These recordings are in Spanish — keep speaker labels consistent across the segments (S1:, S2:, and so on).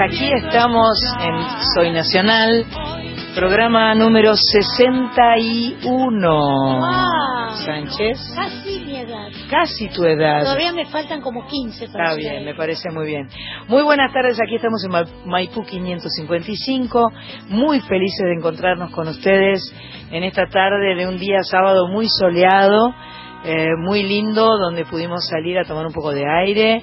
S1: aquí estamos en Soy Nacional, programa número 61.
S2: Ah,
S1: Sánchez,
S2: Casi mi edad.
S1: casi tu edad.
S2: Todavía me faltan como 15 para
S1: Está bien,
S2: ahí.
S1: me parece muy bien. Muy buenas tardes, aquí estamos en Ma- Maipú 555, muy felices de encontrarnos con ustedes en esta tarde de un día sábado muy soleado, eh, muy lindo, donde pudimos salir a tomar un poco de aire,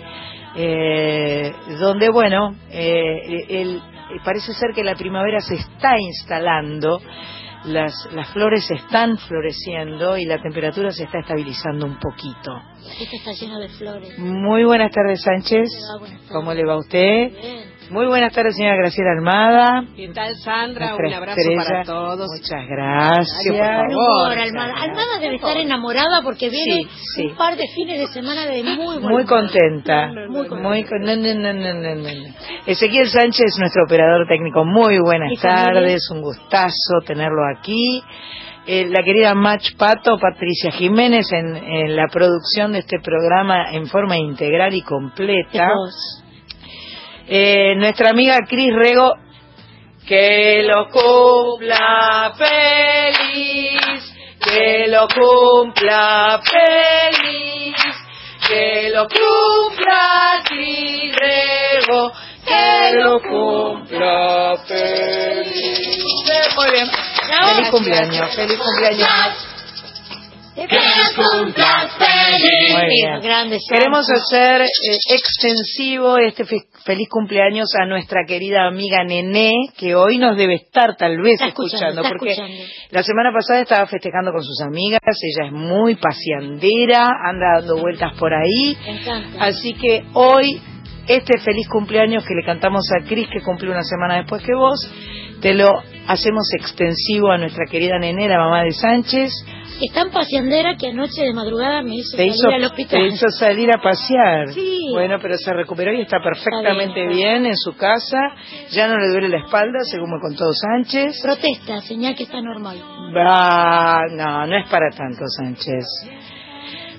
S1: eh, donde, bueno, eh, el- parece ser que la primavera se está instalando. Las, las flores están floreciendo y la temperatura se está estabilizando un poquito.
S2: Este está lleno de flores.
S1: Muy buenas tardes, Sánchez.
S2: ¿Cómo le va? Buenas tardes.
S1: ¿Cómo le va a usted?
S2: Bien.
S1: Muy buenas tardes, señora Graciela Almada.
S3: ¿Qué tal, Sandra?
S1: Nuestra
S3: Un abrazo
S1: estrella.
S3: para todos.
S1: Muchas gracias.
S3: Ay, por favor.
S2: Almada. Almada debe estar enamorada porque viene
S1: Sí, sí.
S2: un par de fines de semana de muy buen
S1: Muy contenta.
S3: No, no, no,
S2: Muy
S3: no.
S1: Muy con- no, no, no, no, no, no. Ezequiel Sánchez, nuestro operador técnico. Muy buenas tardes. Un gustazo tenerlo aquí. Eh, la querida Mach Pato, Patricia Jiménez, en, en la producción de este programa en forma integral y completa. Eh, nuestra amiga Cris Rego, que lo cumpla feliz, que lo cumpla feliz, que lo cumpla Cris Rego, que lo cumpla feliz. Muy bien. Feliz cumpleaños, feliz cumpleaños. Muy bien.
S2: Grande,
S1: Queremos hacer eh, extensivo este fe- feliz cumpleaños a nuestra querida amiga Nené, que hoy nos debe estar tal vez
S2: Está escuchando, está
S1: porque
S2: escuchando.
S1: la semana pasada estaba festejando con sus amigas, ella es muy paseandera, anda dando vueltas por ahí,
S2: Me encanta.
S1: así que hoy este feliz cumpleaños que le cantamos a Cris, que cumple una semana después que vos, te lo hacemos extensivo a nuestra querida Nené, la mamá de Sánchez,
S2: Es tan paseandera que anoche de madrugada me hizo
S1: te
S2: salir
S1: hizo,
S2: al hospital.
S1: te hizo salir a pasear.
S2: Sí.
S1: Bueno, pero se recuperó y está perfectamente
S2: Está
S1: bien,
S2: bien,
S1: en su casa. Ya no le duele la espalda, según me contó Sánchez.
S2: Protesta, señal que está normal.
S1: Va, no, no es para tanto, Sánchez.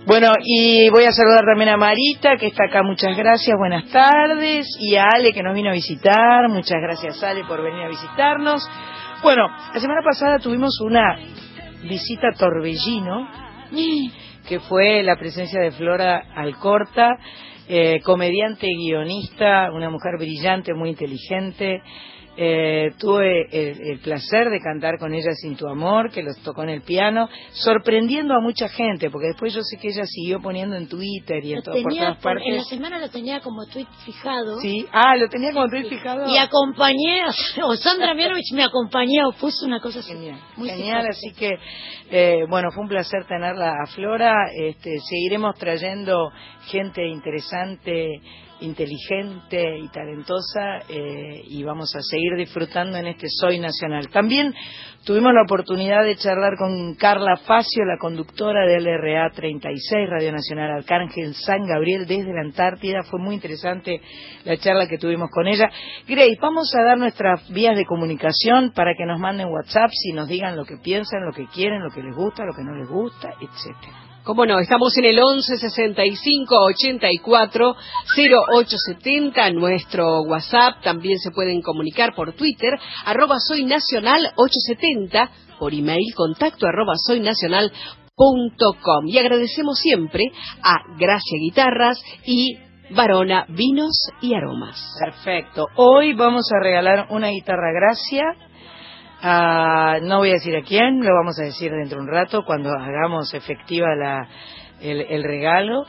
S1: Bueno, y voy a saludar también a Marita, que está acá, muchas gracias, buenas tardes, y a Ale, que nos vino a visitar, muchas gracias Ale por venir a visitarnos. Bueno, la semana pasada tuvimos una visita a Torbellino, que fue la presencia de Flora Alcorta, eh, comediante, guionista, una mujer brillante, muy inteligente. Eh, tuve el, el placer de cantar con ella Sin tu amor, que los tocó en el piano, sorprendiendo a mucha gente, porque después yo sé que ella siguió poniendo en Twitter y en
S2: Lo
S1: to- por todas
S2: por- en la
S1: partes.
S2: semana lo tenía como tweet fijado.
S1: Sí, ah, lo tenía como tweet fijado.
S2: Y acompañé, o Sandra Mianovich me acompañó, puso una cosa así.
S1: Genial,
S2: muy
S1: genial,
S2: simpática.
S1: así que eh, bueno, fue un placer tenerla a Flora, este, seguiremos trayendo gente interesante, inteligente y talentosa eh, y vamos a seguir disfrutando en este Soy Nacional. También tuvimos la oportunidad de charlar con Carla Facio, la conductora del RA 36, Radio Nacional Arcángel San Gabriel desde la Antártida, fue muy interesante la charla que tuvimos con ella. Grace, vamos a dar nuestras vías de comunicación para que nos manden WhatsApp y nos digan lo que piensan, lo que quieren, lo que les gusta, lo que no les gusta, etcétera.
S3: Cómo no, estamos en el 11 65 84 0870, nuestro WhatsApp. También se pueden comunicar por Twitter, arroba soy nacional 870, por email contacto arroba soy nacional punto com. Y agradecemos siempre a Gracia Guitarras y Varona Vinos y Aromas.
S1: Perfecto. Hoy vamos a regalar una guitarra Gracia. A- no voy a decir a quién, lo vamos a decir dentro de un rato cuando hagamos efectiva la, el, el regalo.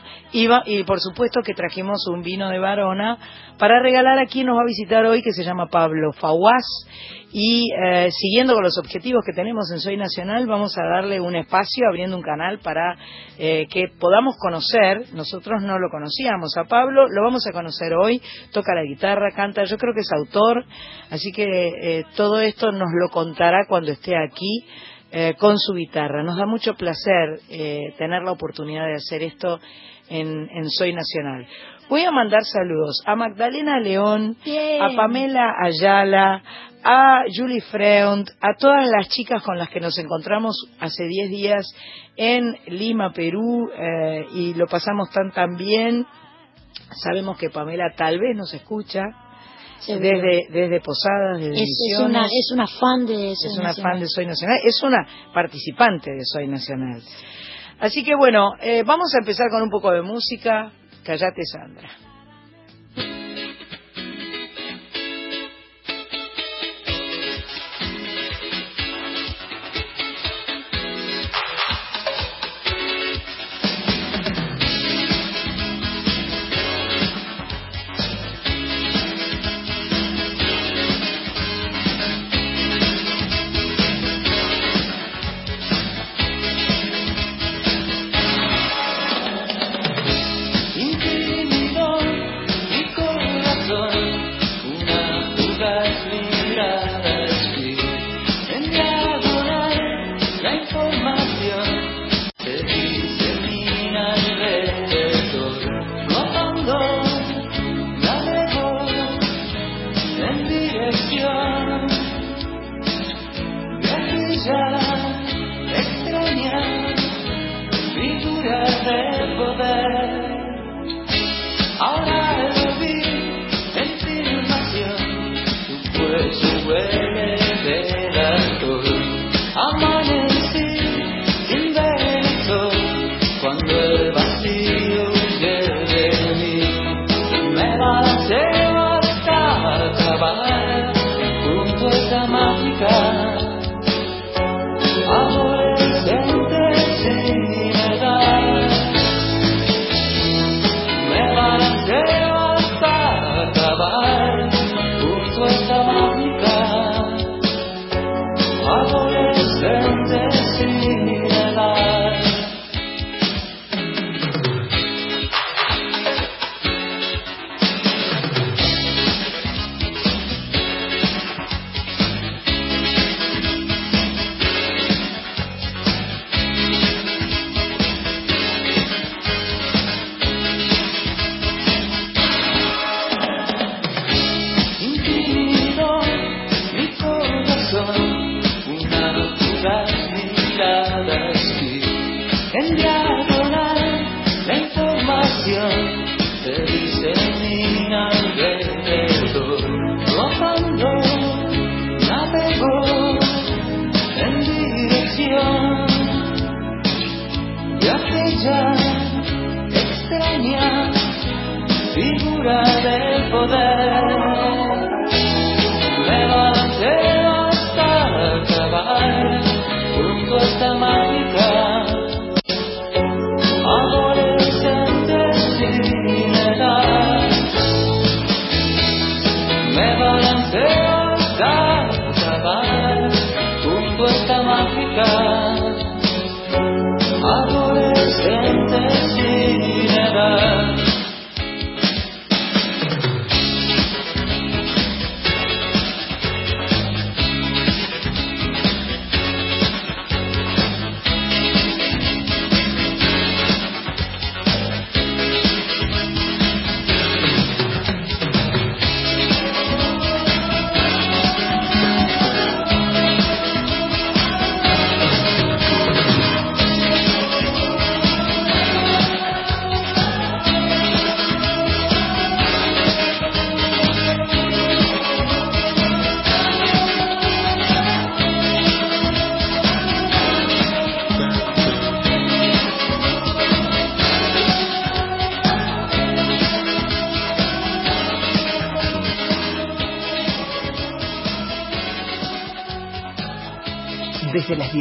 S1: Va- y por supuesto que trajimos un vino de Varona para regalar a quien nos va a visitar hoy, que se llama Pablo Fawaz. Y eh, siguiendo con los objetivos que tenemos en Soy Nacional, vamos a darle un espacio abriendo un canal para eh, que podamos conocer. Nosotros no lo conocíamos a Pablo, lo vamos a conocer hoy. Toca la guitarra, canta, yo creo que es autor, así que eh, todo esto nos lo contará cuando esté aquí eh, con su guitarra. Nos da mucho placer eh, tener la oportunidad de hacer esto en, en Soy Nacional.
S4: Voy a mandar saludos a Magdalena León,
S2: Bien.
S4: a Pamela Ayala, a Julie Freund, a todas las chicas con las que nos encontramos hace 10 días en Lima, Perú, eh, y lo pasamos tan tan bien. Sabemos que Pamela tal vez nos escucha
S2: Seguro.
S4: desde, desde Posadas, desde
S2: es, es una es una fan de
S4: Es
S2: Soy
S4: una
S2: Nacional.
S4: fan de Soy Nacional, es una participante de Soy Nacional. Así que bueno, eh, vamos a empezar con un poco de música. Callate, Sandra.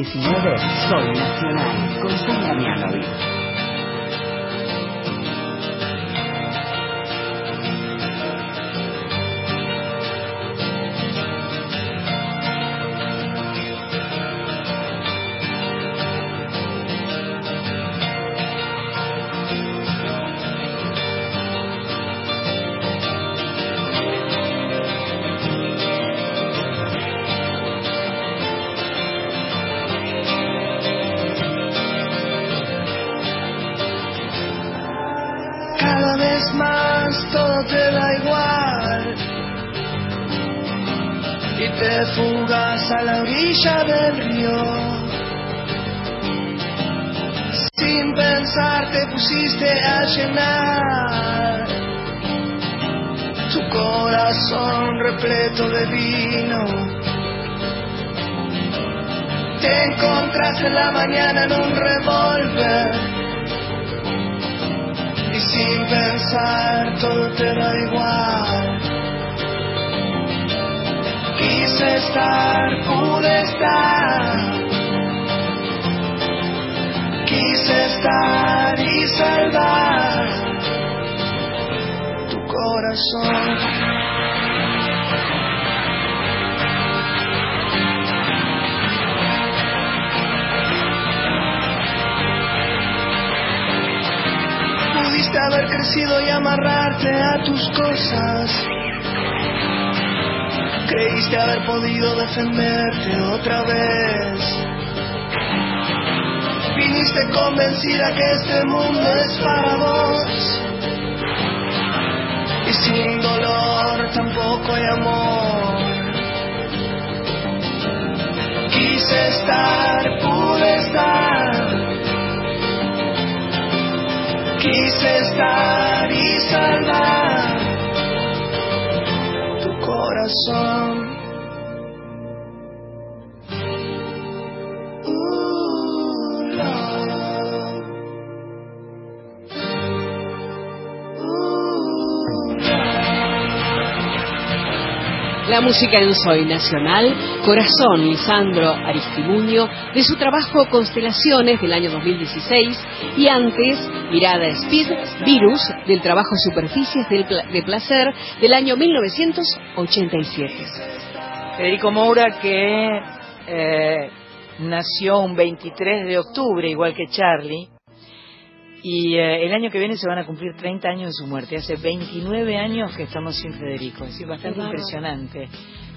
S5: 19,
S6: y te fugas a la orilla del río. Sin pensar te pusiste a llenar tu corazón repleto de vino. Te encontraste en la mañana en un revólver sin pensar todo te da igual. Quise estar, pude estar. Quise estar y salvar tu corazón. Pudiste haber crecido y amarrarte a tus cosas. Creíste haber podido defenderte otra vez. Viniste convencida que este mundo es para vos. Y sin dolor tampoco hay amor. Quise estar, pude estar. Quise estar y salvar tu
S3: La música en Soy Nacional, Corazón, Lisandro Aristimuño, de su trabajo Constelaciones del año 2016 y antes Mirada Speed, Virus, del trabajo Superficies de Placer del año 1987.
S1: Federico Moura que eh, nació un 23 de octubre, igual que Charlie, y eh, el año que viene se van a cumplir 30 años de su muerte. Hace 29 años que estamos sin Federico, es bastante impresionante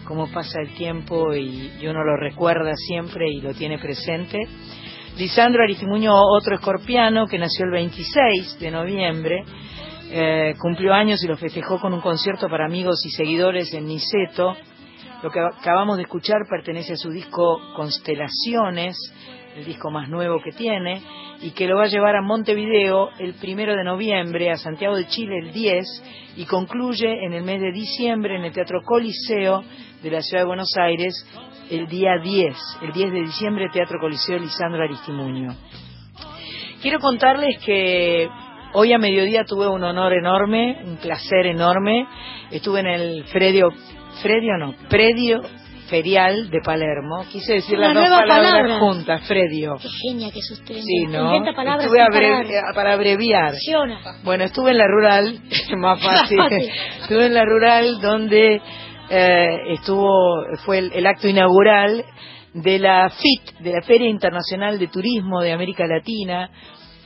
S1: cómo pasa el tiempo y, y uno lo recuerda siempre y lo tiene presente. Lisandro Aristimuño, otro escorpiano que nació el 26 de noviembre, eh, cumplió años y lo festejó con un concierto para amigos y seguidores en Niceto. Lo que acabamos de escuchar pertenece a su disco Constelaciones, el disco más nuevo que tiene, y que lo va a llevar a Montevideo el primero de noviembre, a Santiago de Chile el 10, y concluye en el mes de diciembre en el Teatro Coliseo de la Ciudad de Buenos Aires el día 10, el 10 de diciembre, Teatro Coliseo Lisandro Aristimuño. Quiero contarles que hoy a mediodía tuve un honor enorme, un placer enorme. Estuve en el Fredio, Fredio no, Predio Ferial de Palermo. Quise decir
S2: Una
S1: las dos palabras
S2: palabra.
S1: juntas, Fredio.
S2: Qué genia que es usted.
S1: Sí, ¿no? Estuve eh, para abreviar.
S2: Funciona.
S1: Bueno, estuve en la rural, más fácil. Estuve en la rural donde eh, estuvo, fue el, el acto inaugural de la FIT, de la Feria Internacional de Turismo de América Latina.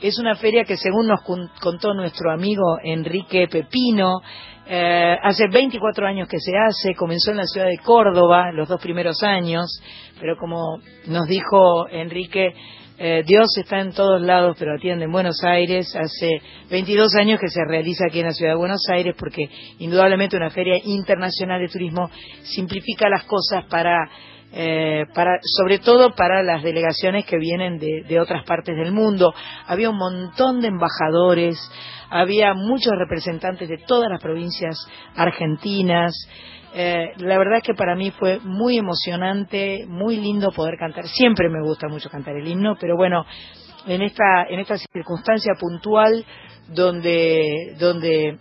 S1: Es una feria que según nos contó nuestro amigo Enrique Pepino, eh, hace 24 años que se hace, comenzó en la ciudad de Córdoba los dos primeros años, pero como nos dijo Enrique, eh, Dios está en todos lados, pero atiende en Buenos Aires. Hace 22 años que se realiza aquí en la ciudad de Buenos Aires, porque indudablemente una feria internacional de turismo simplifica las cosas para, eh, para sobre todo para las delegaciones que vienen de, de otras partes del mundo. Había un montón de embajadores, había muchos representantes de todas las provincias argentinas. Eh, la verdad es que para mí fue muy emocionante, muy lindo poder cantar. Siempre me gusta mucho cantar el himno, pero bueno, en esta, en esta circunstancia puntual donde, donde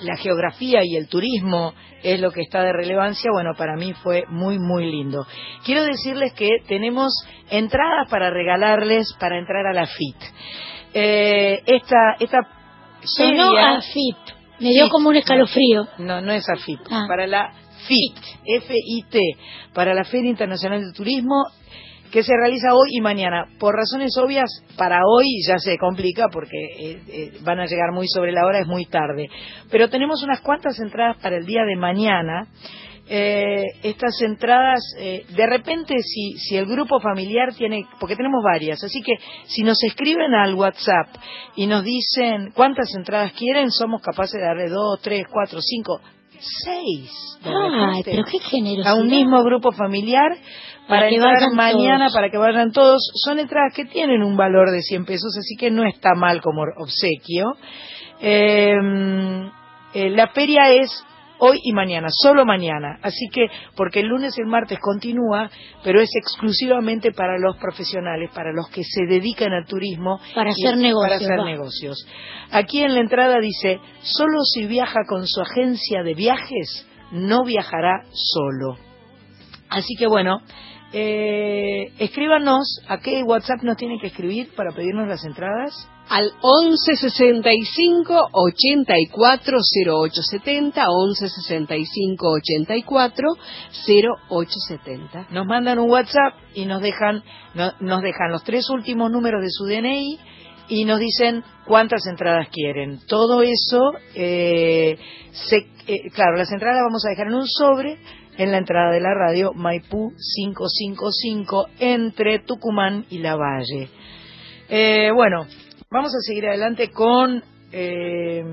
S1: la geografía y el turismo es lo que está de relevancia, bueno, para mí fue muy, muy lindo. Quiero decirles que tenemos entradas para regalarles para entrar a la FIT. Eh, esta, esta
S2: Sonó a FIP. Me dio
S1: FIT.
S2: como un escalofrío.
S1: no, no es AFIP,
S2: Ah.
S1: para la FIT, F-I-T, para la Feria Internacional de Turismo, que se realiza hoy y mañana. Por razones obvias, para hoy ya se complica porque eh, eh, van a llegar muy sobre la hora, es muy tarde. Pero tenemos unas cuantas entradas para el día de mañana. Eh, estas entradas, eh, de repente, si, si el grupo familiar tiene, porque tenemos varias, así que si nos escriben al WhatsApp y nos dicen cuántas entradas quieren, somos capaces de darle dos, tres, cuatro, cinco, seis.
S2: Ay, pero qué generosidad.
S1: a un mismo grupo familiar para,
S2: Para que
S1: entrar
S2: vayan
S1: mañana,
S2: todos.
S1: para que vayan todos. Son entradas que tienen un valor de 100 pesos, así que no está mal como obsequio. Eh, eh, la feria es hoy y mañana, solo mañana. Así que, porque el lunes y el martes continúa, pero es exclusivamente para los profesionales, para los que se dedican al turismo.
S2: Para hacer negocios,
S1: Para hacer
S2: va.
S1: negocios. Aquí en la entrada dice, solo si viaja con su agencia de viajes, no viajará solo. Así que bueno, eh, escríbanos a qué WhatsApp nos tienen que escribir para pedirnos las entradas.
S3: Al 11 65 84 0870, 11 65 84 0870.
S1: Nos mandan un WhatsApp y nos dejan, no- nos dejan los tres últimos números de su DNI y nos dicen cuántas entradas quieren. Todo eso, eh, eh, claro, las entradas vamos a dejar en un sobre en la entrada de la radio Maipú 555 entre Tucumán y La Valle. Eh, bueno, vamos a seguir adelante con, eh,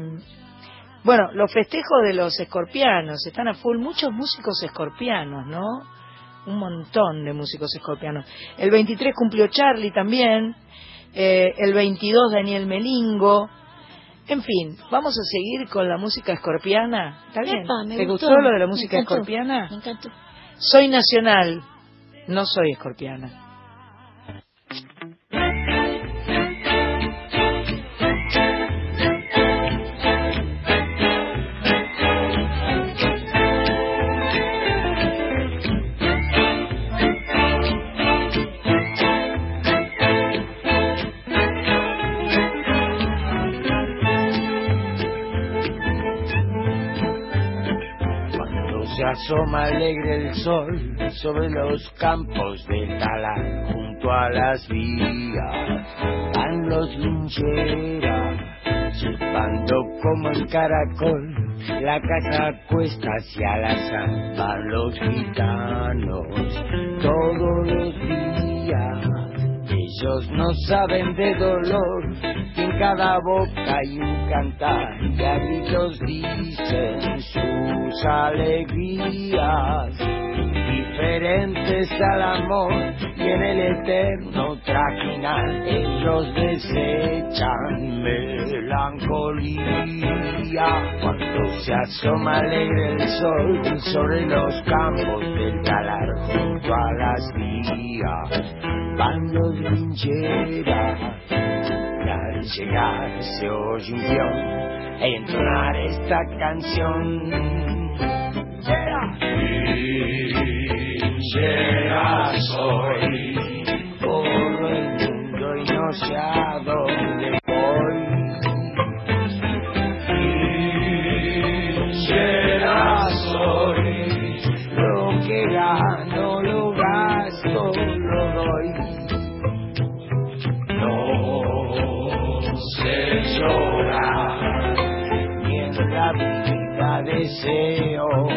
S1: bueno, los festejos de los escorpianos. Están a full muchos músicos escorpianos, ¿no? Un montón de músicos escorpianos. El 23 cumplió Charlie también. eh, el 22 Daniel Melingo. En fin, vamos a seguir con la música escorpiana. ¿Está bien?
S2: Epa, me
S1: ¿Te
S2: gustó.
S1: gustó lo de la
S2: Me
S1: música
S2: encantó,
S1: escorpiana?
S2: Me encantó.
S1: Soy nacional, no soy escorpiana.
S7: Asoma alegre el sol sobre los campos del talar, junto a las vías, van los lincheras, chupando como el caracol, la casa cuesta hacia la van los gitanos todos los días. Ellos no saben de dolor, en cada boca hay un cantar, y a gritos dicen sus alegrías, diferentes al amor, y en el eterno trajinar ellos desechan melancolía. Cuando se asoma alegre el sol sobre los campos del talar, junto a las vías, van los lincheras. Al llegar se oye un entonar esta canción. Linchera soy, corro el mundo y no sé a dónde voy. Linchera soy, lo que gano lo gasto, lo doy. No sé llorar, ni en la vida deseo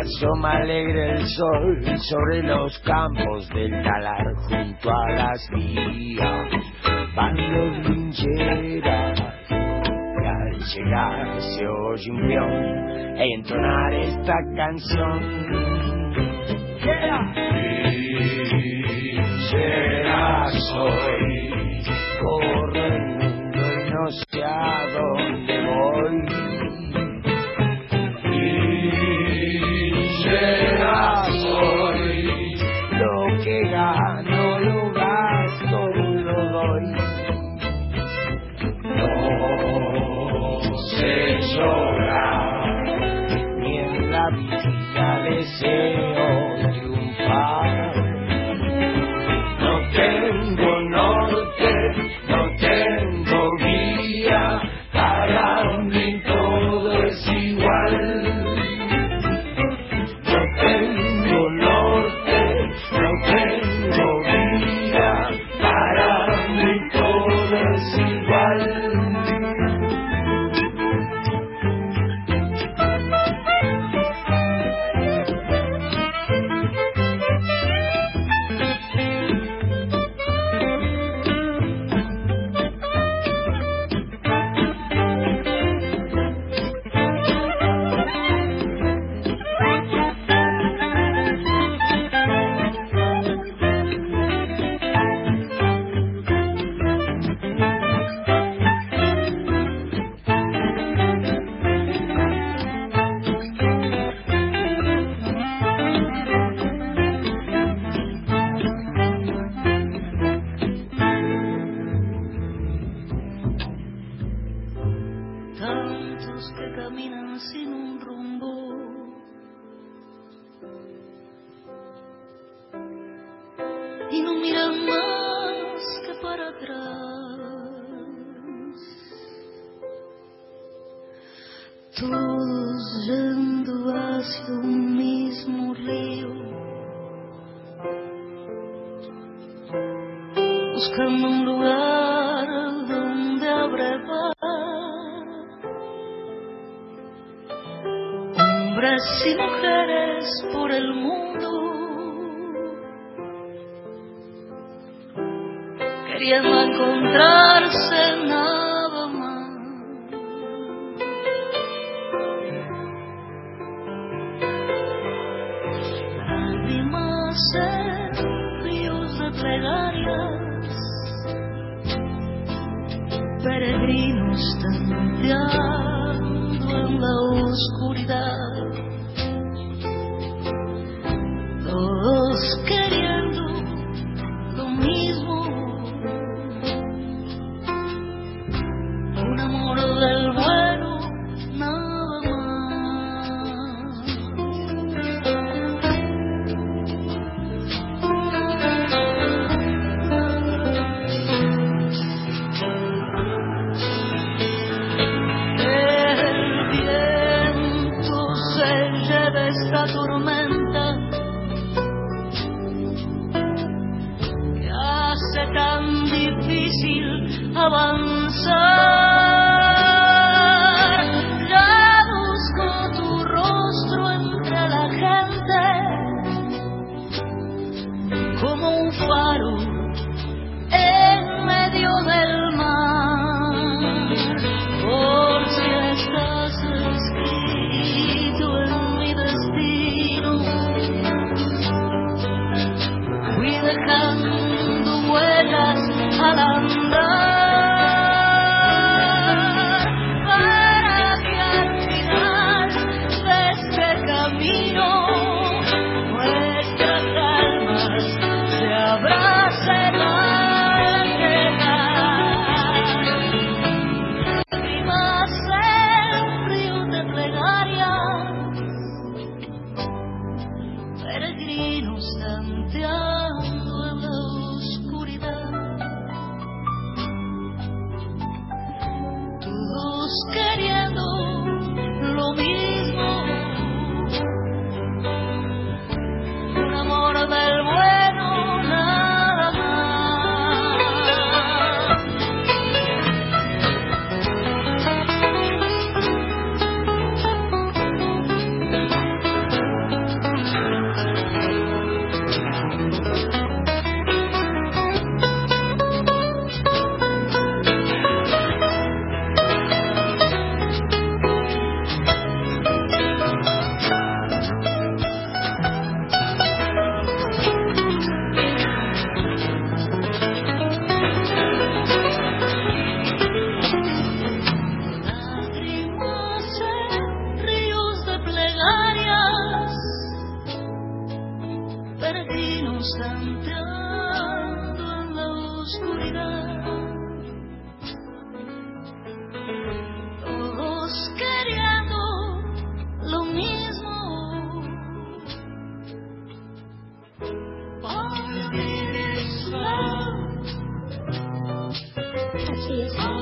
S7: asoma alegre el sol sobre los campos del talar junto a las vías. Van los lincheras y al
S8: llegar se oye un peón entonar esta canción. Linchera soy, corre el mundo inociado.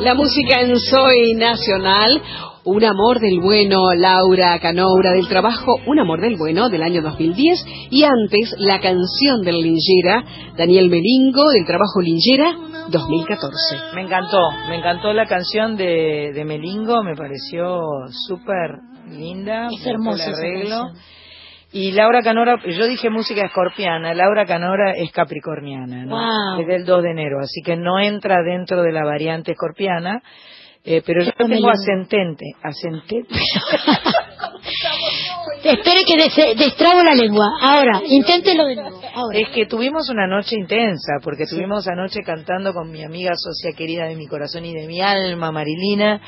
S8: La
S3: música en Soy Nacional, Un amor del bueno, Laura Canoura del trabajo Un amor del bueno del año 2010 y antes la canción del Lingera, Daniel Melingo del trabajo Lingera 2014.
S1: Me encantó, me encantó la canción de, de Melingo, me pareció súper linda.
S2: Es
S1: el
S2: esa
S1: arreglo. Y Laura Canora, yo dije música escorpiana, Laura Canora es capricorniana, ¿no?
S2: Wow.
S1: Es del 2 de enero, así que no entra dentro de la variante escorpiana, eh, pero yo tengo ascendente, ascendente.
S2: Espere que des- destrabo la lengua. Ahora, inténtelo de nuevo. Ahora.
S1: Es que tuvimos una noche intensa, porque estuvimos anoche cantando con mi amiga socia querida de mi corazón y de mi alma, Marilina,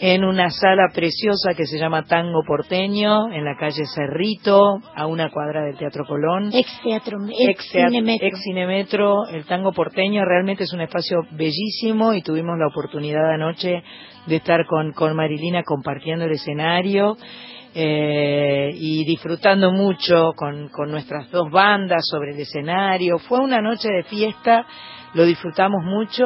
S1: en una sala preciosa que se llama Tango Porteño, en la calle Cerrito, a una cuadra del Teatro Colón.
S2: Ex teatro, ex,
S1: Ex, teat-
S2: cinemetro.
S1: ex Cinemetro, el tango porteño realmente es un espacio bellísimo y tuvimos la oportunidad anoche de estar con, con Marilina compartiendo el escenario eh, y disfrutando mucho con, con nuestras dos bandas sobre el escenario. Fue una noche de fiesta, lo disfrutamos mucho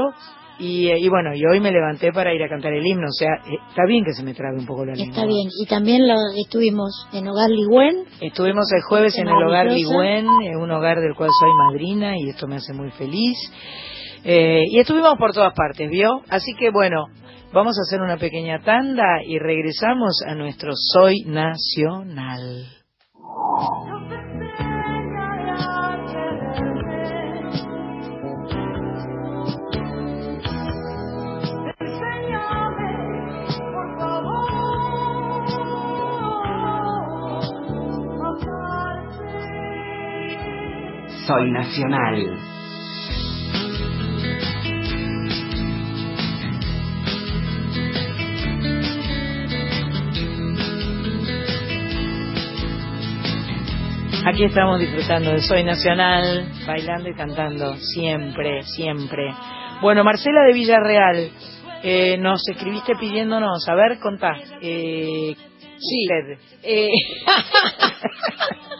S1: y, eh, y bueno, y hoy me levanté para ir a cantar el himno, o sea, eh, está bien que se me trabe un poco la lengua.
S2: Está bien. Y también lo estuvimos en Hogar Ligüen.
S1: Estuvimos el jueves en el hogar. Ligüen, en un hogar del cual soy madrina y esto me hace muy feliz. Eh, y estuvimos por todas partes, ¿vio? Así que bueno, vamos a hacer una pequeña tanda y regresamos a nuestro Soy Nacional.
S5: Soy Nacional.
S1: Aquí estamos disfrutando de Soy Nacional, bailando y cantando, siempre, siempre. Bueno, Marcela de Villarreal, eh, nos escribiste pidiéndonos, a ver, contá. Eh,
S3: Sí.
S1: usted.
S3: Eh,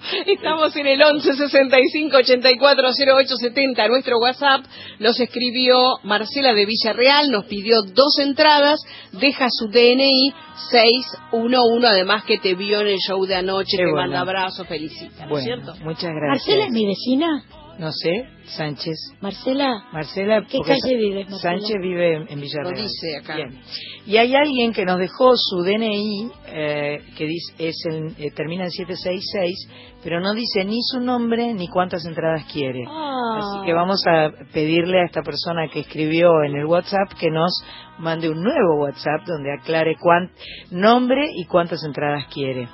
S3: Estamos en el 11 65 84 08 70, nuestro WhatsApp. Nos escribió Marcela de Villarreal, nos pidió dos entradas, deja su DNI 611, además que te vio en el show de anoche,
S1: Qué
S3: te
S1: bueno.
S3: manda abrazos, felicita, ¿no es
S1: Bueno,
S3: cierto?
S1: muchas gracias.
S2: Marcela es mi vecina.
S1: No sé, Sánchez.
S2: Marcela,
S1: Marcela,
S2: ¿Qué calle vives, Marcela?
S1: Sánchez vive en, en Villarreal.
S3: Lo dice acá.
S1: Bien. Y hay alguien que nos dejó su DNI, eh, que dice, es el, eh, termina en 766, pero no dice ni su nombre ni cuántas entradas quiere.
S2: Ah.
S1: Así que vamos a pedirle a esta persona que escribió en el WhatsApp que nos mande un nuevo WhatsApp donde aclare cuán, nombre y cuántas entradas quiere.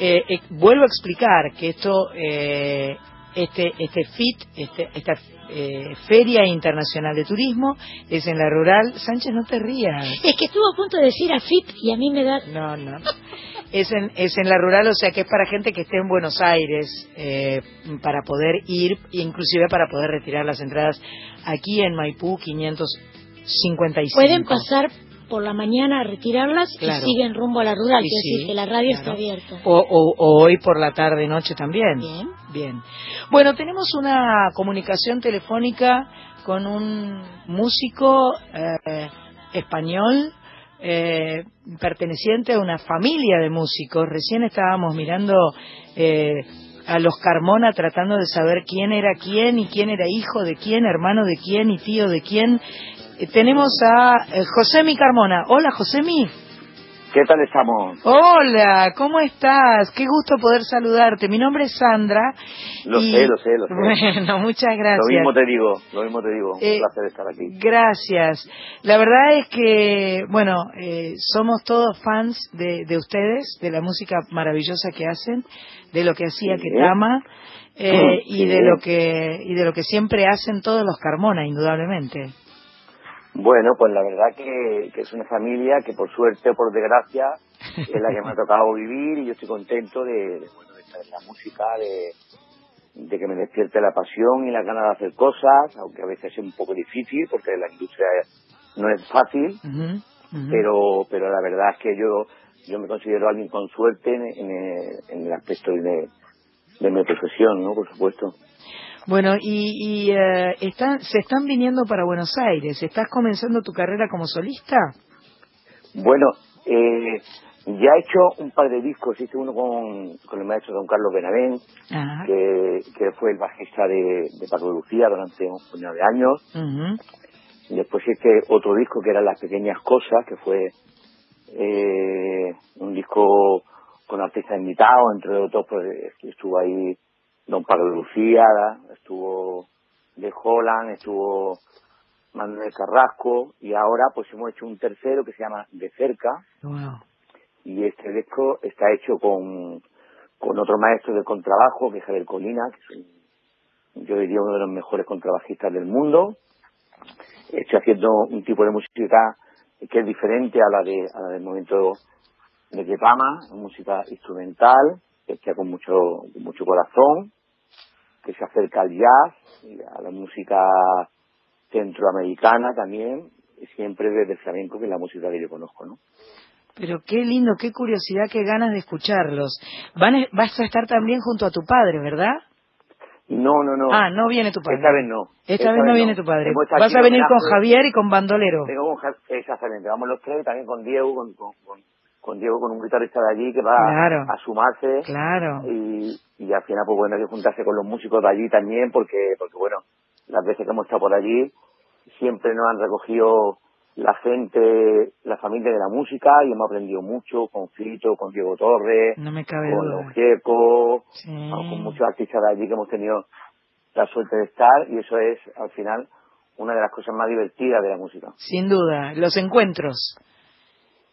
S1: Eh, eh, vuelvo a explicar que esto, eh, este, este FIT, este, esta eh, Feria Internacional de Turismo, es en la rural. Sánchez, no te rías.
S2: es que estuvo a punto de decir a FIT y a mí me da...
S1: No, no. Es en, es en la rural, o sea que es para gente que esté en Buenos Aires, eh, para poder ir, inclusive para poder retirar las entradas aquí en Maipú 555.
S2: Pueden pasar por la mañana a retirarlas
S1: Claro.
S2: y siguen rumbo a la rural.
S1: Sí,
S2: decir que la radio
S1: claro.
S2: está abierta.
S1: O, o- o hoy por la tarde noche también.
S2: Bien.
S1: Bien. Bueno, tenemos una comunicación telefónica con un músico eh, español eh, perteneciente a una familia de músicos. Recién estábamos mirando eh, a los Carmona tratando de saber quién era quién y quién era hijo de quién, hermano de quién y tío de quién. Eh, tenemos a eh, Josemi Carmona. Hola, Josemi.
S9: ¿Qué tal estamos?
S1: Hola, ¿cómo estás? Qué gusto poder saludarte. Mi nombre es Sandra.
S9: Lo
S1: y-
S9: sé, lo sé, lo sé.
S1: Bueno, muchas gracias.
S9: Lo mismo te digo, lo mismo te digo.
S1: Eh,
S9: Un placer estar aquí.
S1: Gracias. La verdad es que, bueno, eh, somos todos fans de, de ustedes, de la música maravillosa que hacen, de lo que hacía
S9: Sí.
S1: Ketama eh, y de lo que y de lo que siempre hacen todos los Carmona, indudablemente.
S9: Bueno, pues la verdad que, que es una familia que por suerte o por desgracia es la que me ha tocado vivir y yo estoy contento de, de, bueno, de estar en la música, de, de que me despierte la pasión y la ganas de hacer cosas, aunque a veces es un poco difícil porque la industria no es fácil, pero pero la verdad es que yo yo me considero alguien con suerte en, en, en el aspecto de, de mi profesión, ¿no? Por supuesto.
S1: Bueno, y, y eh, están, se están viniendo para Buenos Aires. ¿Estás comenzando tu carrera como solista?
S9: Bueno, eh, ya he hecho un par de discos, hice uno con, con el maestro don Carlos Benavén,
S1: Ajá.
S9: que, que fue el bajista de, de Paco Lucía durante un puñado de años.
S1: Ujú.
S9: Después hice otro disco que eran Las Pequeñas Cosas, que fue eh, un disco con artistas invitados, entre otros pues, estuvo ahí Don Pablo de Lucía, estuvo de Holland, estuvo Manuel Carrasco y ahora pues hemos hecho un tercero que se llama De Cerca
S1: Wow.
S9: y este disco está hecho con, con otro maestro de contrabajo que es Javier Colina, que es un- yo diría uno de los mejores contrabajistas del mundo. Estoy haciendo un tipo de música que es diferente a la de a la del momento de Kepama, música instrumental, hecha con mucho, con mucho corazón, que se acerca al jazz y a la música centroamericana también, siempre desde el flamenco, que es la música que yo conozco, ¿no?
S1: Pero qué lindo, qué curiosidad, qué ganas de escucharlos. Van, a- vas a estar también junto a tu padre, ¿verdad?
S9: No, no, no.
S1: Ah, no viene tu padre.
S9: Esta vez no.
S1: Esta, vez no viene tu padre. Vas a
S9: en
S1: venir con. Javier y con Bandolero.
S9: Con exactamente, vamos los tres, también con Diego, con, con, con- con Diego, con un guitarrista de allí que va
S1: Claro.
S9: a sumarse.
S1: Claro.
S9: Y, y al final, pues bueno, hay que juntarse con los músicos de allí también, porque, porque bueno, las veces que hemos estado por allí, siempre nos han recogido la gente, la familia de la música, y hemos aprendido mucho con Fito, con Diego Torres,
S1: No me cabe
S9: con
S1: duda.
S9: Los Gieco,
S1: Sí.
S9: con muchos artistas de allí que hemos tenido la suerte de estar, y eso es, al final, una de las cosas más divertidas de la música.
S1: Sin duda, los encuentros.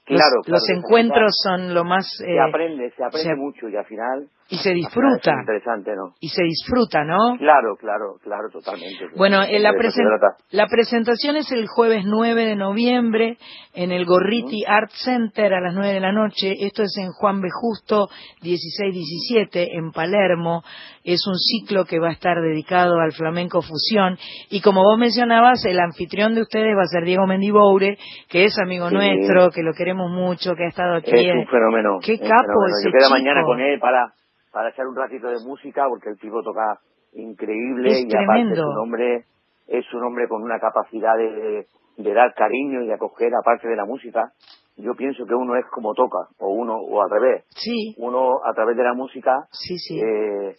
S1: Los-
S9: Claro,
S1: los,
S9: claro,
S1: encuentros son lo más...
S9: Se
S1: eh,
S9: aprende, se aprende
S1: se-
S9: mucho y al final...
S1: y se disfruta.
S9: Es interesante, ¿no?
S1: Y se disfruta, ¿no?
S9: Claro, claro, claro, totalmente.
S1: Bueno, en la,
S9: eso se
S1: presen- la presentación es el jueves 9 de noviembre en el Gorriti Art Center a las 9 de la noche. Esto es en Juan B. Justo 1617 en Palermo. Es un ciclo que va a estar dedicado al flamenco fusión. Y como vos mencionabas, el anfitrión de ustedes va a ser Diego Mendiboure, que es amigo
S9: Sí.
S1: nuestro, que lo queremos mucho, que ha estado aquí.
S9: Es
S1: en-
S9: un fenómeno.
S1: Qué
S9: es
S1: capo
S9: fenómeno.
S1: ese
S9: Yo quedo
S1: chico.
S9: mañana con él para, para echar un ratito de música porque el tipo toca increíble
S1: Es
S9: y aparte es un hombre, es un hombre con una capacidad de, de dar cariño y acoger aparte de la música. Yo pienso que uno es como toca, o uno, o al revés.
S1: Sí,
S9: Uno a través de la música
S1: sí, sí.
S9: eh,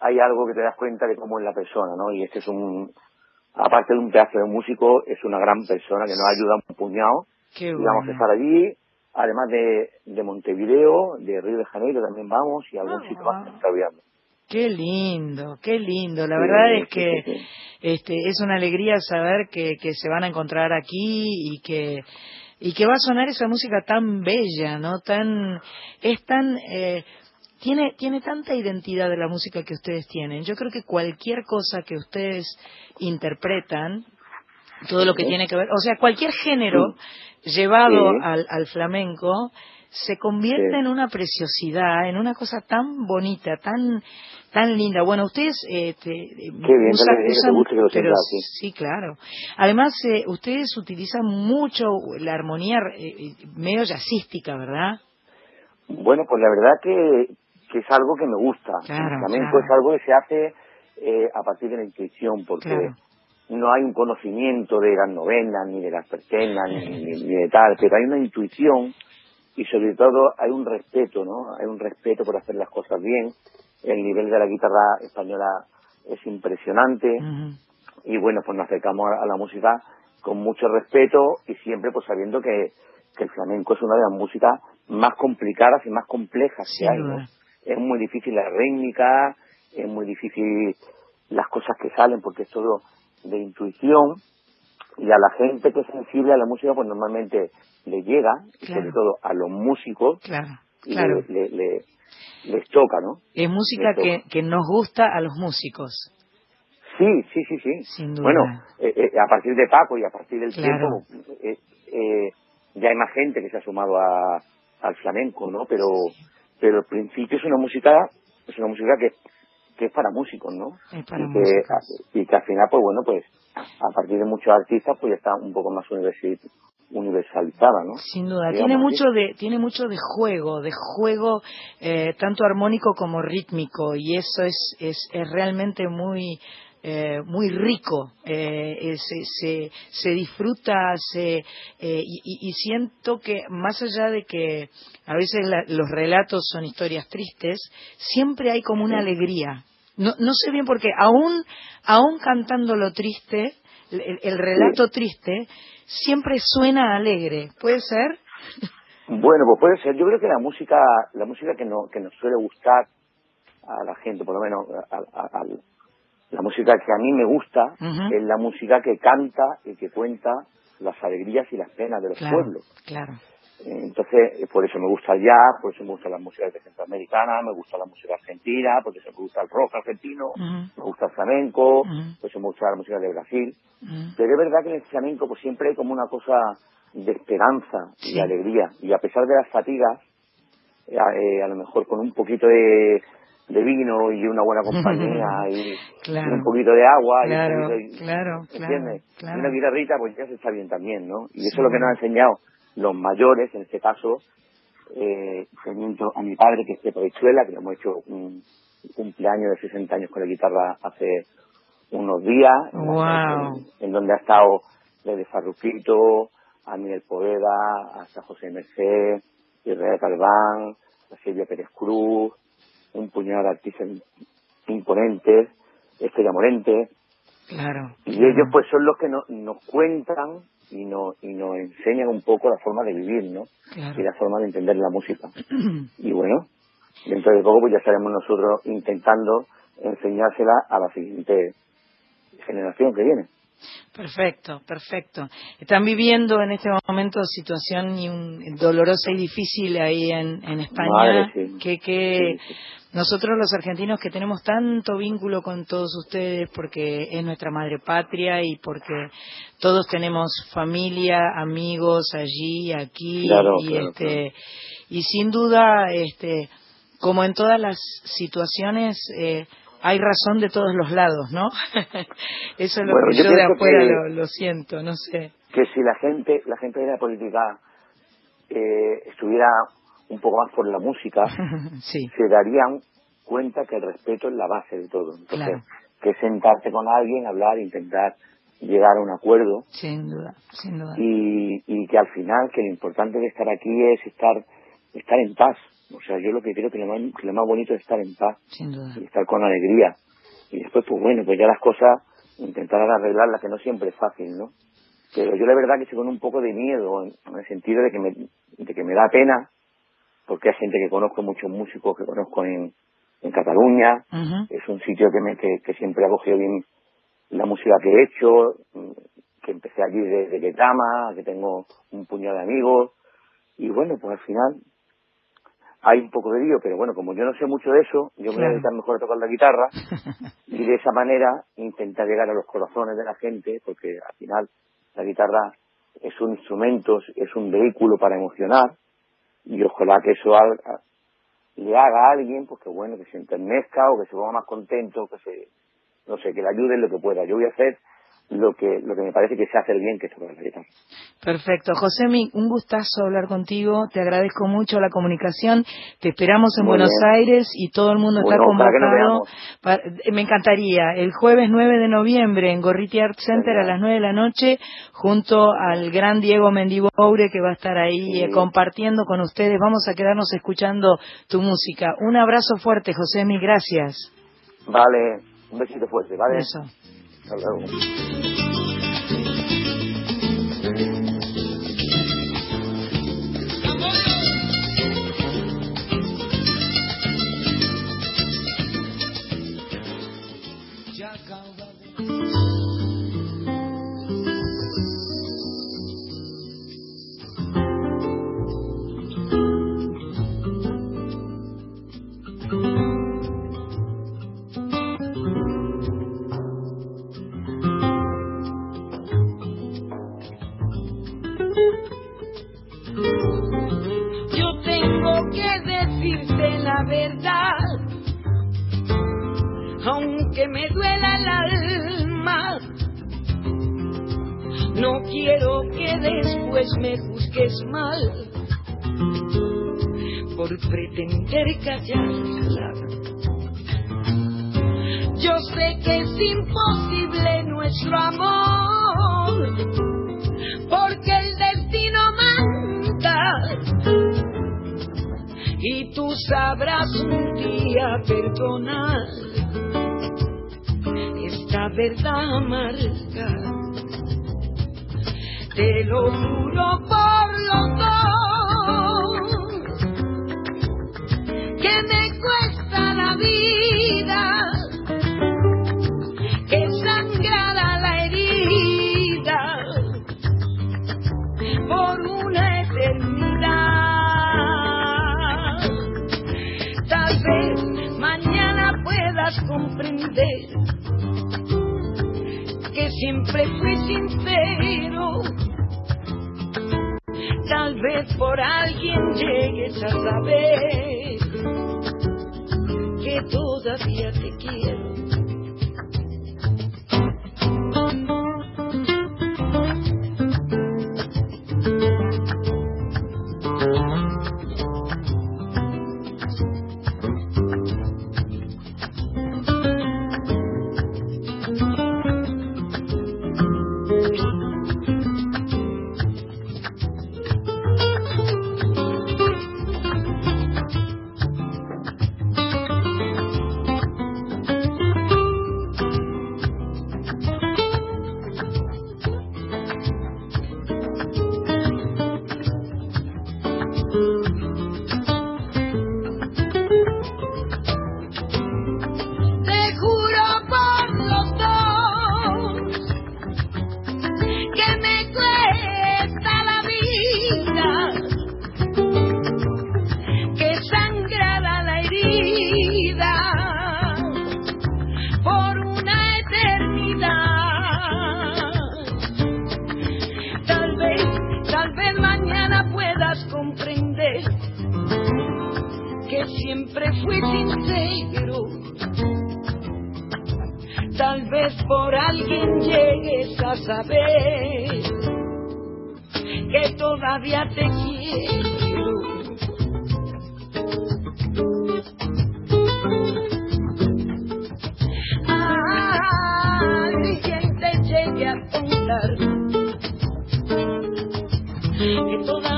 S9: hay algo que te das cuenta de cómo es la persona, ¿no? Y este es un, aparte de un pedazo de músico, es una gran persona que nos ayuda un puñado.
S1: Qué
S9: Y vamos a
S1: bueno.
S9: estar allí, además de, de Montevideo, de Río de Janeiro también vamos y algún
S1: Ah.
S9: sitio más que está olvidando.
S1: Qué lindo, qué lindo. La
S9: Sí,
S1: verdad es que
S9: sí, sí.
S1: este es una alegría saber que, que se van a encontrar aquí y que y que va a sonar esa música tan bella, ¿no? Tan es tan eh, tiene tiene tanta identidad de la música que ustedes tienen. Yo creo que cualquier cosa que ustedes interpretan todo lo que tiene que ver, o sea, cualquier género llevado al, al flamenco se convierte
S9: Sí.
S1: en una preciosidad, en una cosa tan bonita, tan tan linda. Bueno, ustedes eh, te-
S9: Qué bien,
S1: usan-
S9: que te
S1: usan-
S9: guste que lo
S1: pero sí, claro. Además, eh, ustedes utilizan mucho la armonía eh, eh, medio jazzística, ¿verdad?
S9: Bueno, pues la verdad que, que es algo que me gusta.
S1: Claro,
S9: el flamenco
S1: claro.
S9: es algo que se hace eh, a partir de la intuición, porque
S1: Claro.
S9: No hay un conocimiento de las novenas, ni de las pertenas, ni, ni- ni de tal, pero hay una intuición y sobre todo hay un respeto, ¿no? Hay un respeto por hacer las cosas bien. El nivel de la guitarra española es impresionante y bueno, pues nos acercamos a, a la música con mucho respeto y siempre pues sabiendo que, que el flamenco es una de las músicas más complicadas y más complejas que hay. Es muy difícil la rítmica, es muy difícil las cosas que salen porque es todo de intuición y a la gente que es sensible a la música pues normalmente le llega, y
S1: Claro.
S9: sobre todo a los músicos,
S1: Claro,
S9: y
S1: claro.
S9: le- le- le- les toca, ¿no?
S1: Es música que, que nos gusta a los músicos.
S9: Sí, sí, sí, sí.
S1: Sin duda.
S9: Bueno, eh, eh, a partir de Paco y a partir del
S1: Claro.
S9: tiempo, eh, eh, ya hay más gente que se ha sumado a, al flamenco, ¿no? Pero, pero al principio es una música, es una música que, que es para músicos, ¿no?
S1: Es para
S9: y, que,
S1: músicos.
S9: y que al final, pues bueno, pues a partir de muchos artistas, pues ya está un poco más universalizada, ¿no?
S1: Sin duda,
S9: Digamos
S1: tiene
S9: así.
S1: mucho de tiene mucho de juego, de juego eh, tanto armónico como rítmico y eso es es, es realmente muy eh, muy rico, eh, eh, se, se, se disfruta, se, eh, y, y- siento que más allá de que a veces la- los relatos son historias tristes, siempre hay como una alegría. No, no sé bien por qué, aún, aún cantando lo triste, el, el relato triste, siempre suena alegre. ¿Puede ser?
S9: Bueno, pues puede ser. Yo creo que la música, la música que, no, que nos suele gustar a la gente, por lo menos a, a- a- la música que a mí me gusta, es la música que canta y que cuenta las alegrías y las penas de los
S1: Claro,
S9: pueblos.
S1: claro.
S9: Entonces, eh, por eso me gusta el jazz, por eso me gusta la música de centroamericana, me gusta la música argentina, por eso me gusta el rock argentino, me gusta el flamenco, por eso me gusta la música de Brasil. Pero es verdad que en el flamenco pues siempre hay como una cosa de esperanza y de alegría. Y a pesar de las fatigas, eh, eh, a lo mejor con un poquito de, de vino y una buena compañía y,
S1: Claro.
S9: y un poquito de agua
S1: Claro,
S9: y, una guitarrita pues ya se está bien también, ¿no? Y eso es lo que nos han enseñado los mayores, en este caso, eh, a mi padre que es de Pavichuela, que le hemos hecho un cumpleaños de 60 años con la guitarra hace unos días, en,
S1: Wow.
S9: en- en donde ha estado desde Farruquito, a Miguel Poveda, hasta José Merced, Israel Calván, a Silvia Pérez Cruz, un puñado de artistas imponentes, Estrella Morente,
S1: Claro.
S9: y ellos pues son los que no- nos cuentan y, no, y nos enseñan un poco la forma de vivir, ¿no?
S1: Claro.
S9: Y la forma de entender la música. Y bueno, dentro de poco pues ya estaremos nosotros intentando enseñársela a la siguiente generación que viene.
S1: Perfecto, perfecto. Están viviendo en este momento situación y un- dolorosa y difícil ahí en, en España.
S9: Madre, sí.
S1: Que, que
S9: Sí, sí.
S1: nosotros los argentinos que tenemos tanto vínculo con todos ustedes porque es nuestra madre patria y porque todos tenemos familia, amigos allí, aquí
S9: Claro,
S1: y
S9: claro,
S1: este y sin duda este como en todas las situaciones eh, hay razón de todos los lados, ¿no? Eso es lo
S9: Bueno,
S1: que
S9: yo
S1: yo de afuera
S9: que-
S1: lo, lo siento, no sé.
S9: Que si la gente, la gente de la política eh, estuviera un poco más por la música,
S1: sí,
S9: se darían cuenta que el respeto es la base de todo. Entonces,
S1: Claro.
S9: que sentarte con alguien, hablar, intentar llegar a un acuerdo
S1: sin duda, sin duda.
S9: y, y que al final que lo importante de estar aquí es estar estar en paz. O sea, yo lo que creo que lo más, que lo más bonito es estar en paz
S1: Sin duda.
S9: y estar con alegría. Y después, pues bueno, pues ya las cosas, intentar arreglarlas, que no siempre es fácil, ¿no? Pero yo la verdad que estoy con un poco de miedo, en, en el sentido de que, me, de que me da pena, porque hay gente que conozco, muchos músicos que conozco en, en Cataluña, es un sitio que, me, que, que siempre ha cogido bien la música que he hecho, que empecé allí desde que Tama, que tengo un puñado de amigos, y bueno, pues al final hay un poco de lío, pero bueno, como yo no sé mucho de eso, yo me voy a dedicar mejor a tocar la guitarra y de esa manera intentar llegar a los corazones de la gente, porque al final la guitarra es un instrumento, es un vehículo para emocionar y ojalá que eso haga- le haga a alguien, pues que bueno, que se enternezca o que se ponga más contento, que se, no sé, que le ayude en lo que pueda. Yo voy a hacer lo que, lo que me parece que se hace bien, que es la guitarra.
S1: Perfecto. Josemi, un gustazo hablar contigo. Te agradezco mucho la comunicación. Te esperamos en
S9: Muy
S1: Buenos
S9: bien.
S1: Aires y todo el mundo está
S9: que
S1: convocado. para- eh, me encantaría. El jueves 9 de noviembre en Gorriti Art Center a las 9 de la noche junto al gran Diego Mendiboure que va a estar ahí
S9: Sí.
S1: eh, compartiendo con ustedes. Vamos a quedarnos escuchando tu música. Un abrazo fuerte, Josemi. Gracias.
S9: Vale, un besito fuerte, ¿vale?
S1: Eso.
S9: Hasta luego.
S10: Yo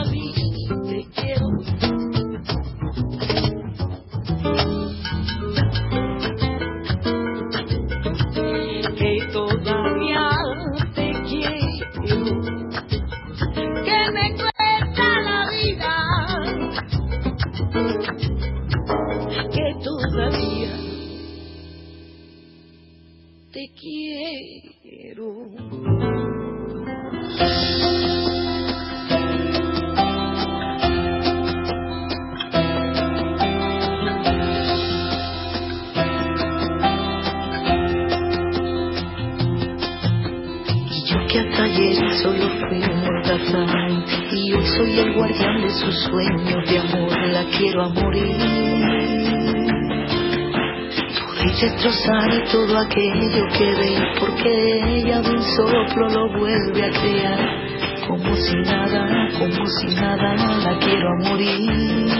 S10: mí, te
S11: todo aquello que ve, porque ella de un soplo lo vuelve a crear. Como si nada, como si nada, la quiero a morir.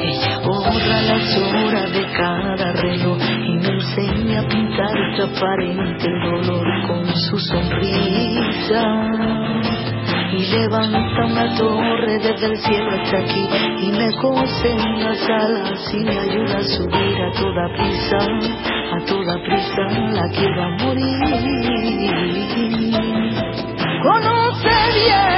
S11: Ella borra las horas de cada reloj y me enseña a pintar que aparente el dolor con su sonrisa y levanta la torre desde el cielo está aquí y me cocen las alas y me ayuda a subir a toda prisa, a toda prisa la quiero a morir. Conoce bien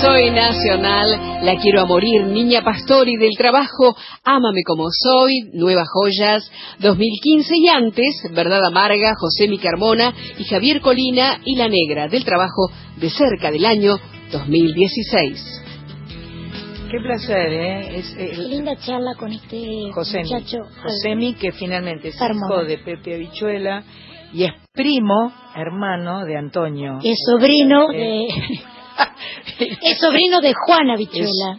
S3: Soy Nacional, La Quiero a Morir, Niña Pastori del trabajo Ámame como soy, Nuevas Joyas, 2015 y antes, Verdad Amarga, José Mi Carmona y Javier Colina y La Negra del trabajo de cerca del año 2016.
S1: Qué placer, ¿eh? Es, eh,
S2: Qué linda charla con este
S1: Josemi,
S2: muchacho.
S1: Josemi, que finalmente es
S2: Carmona.
S1: hijo de Pepe Habichuela y es primo, hermano de Antonio.
S2: Es sobrino de... Es sobrino de Juana Bichuela.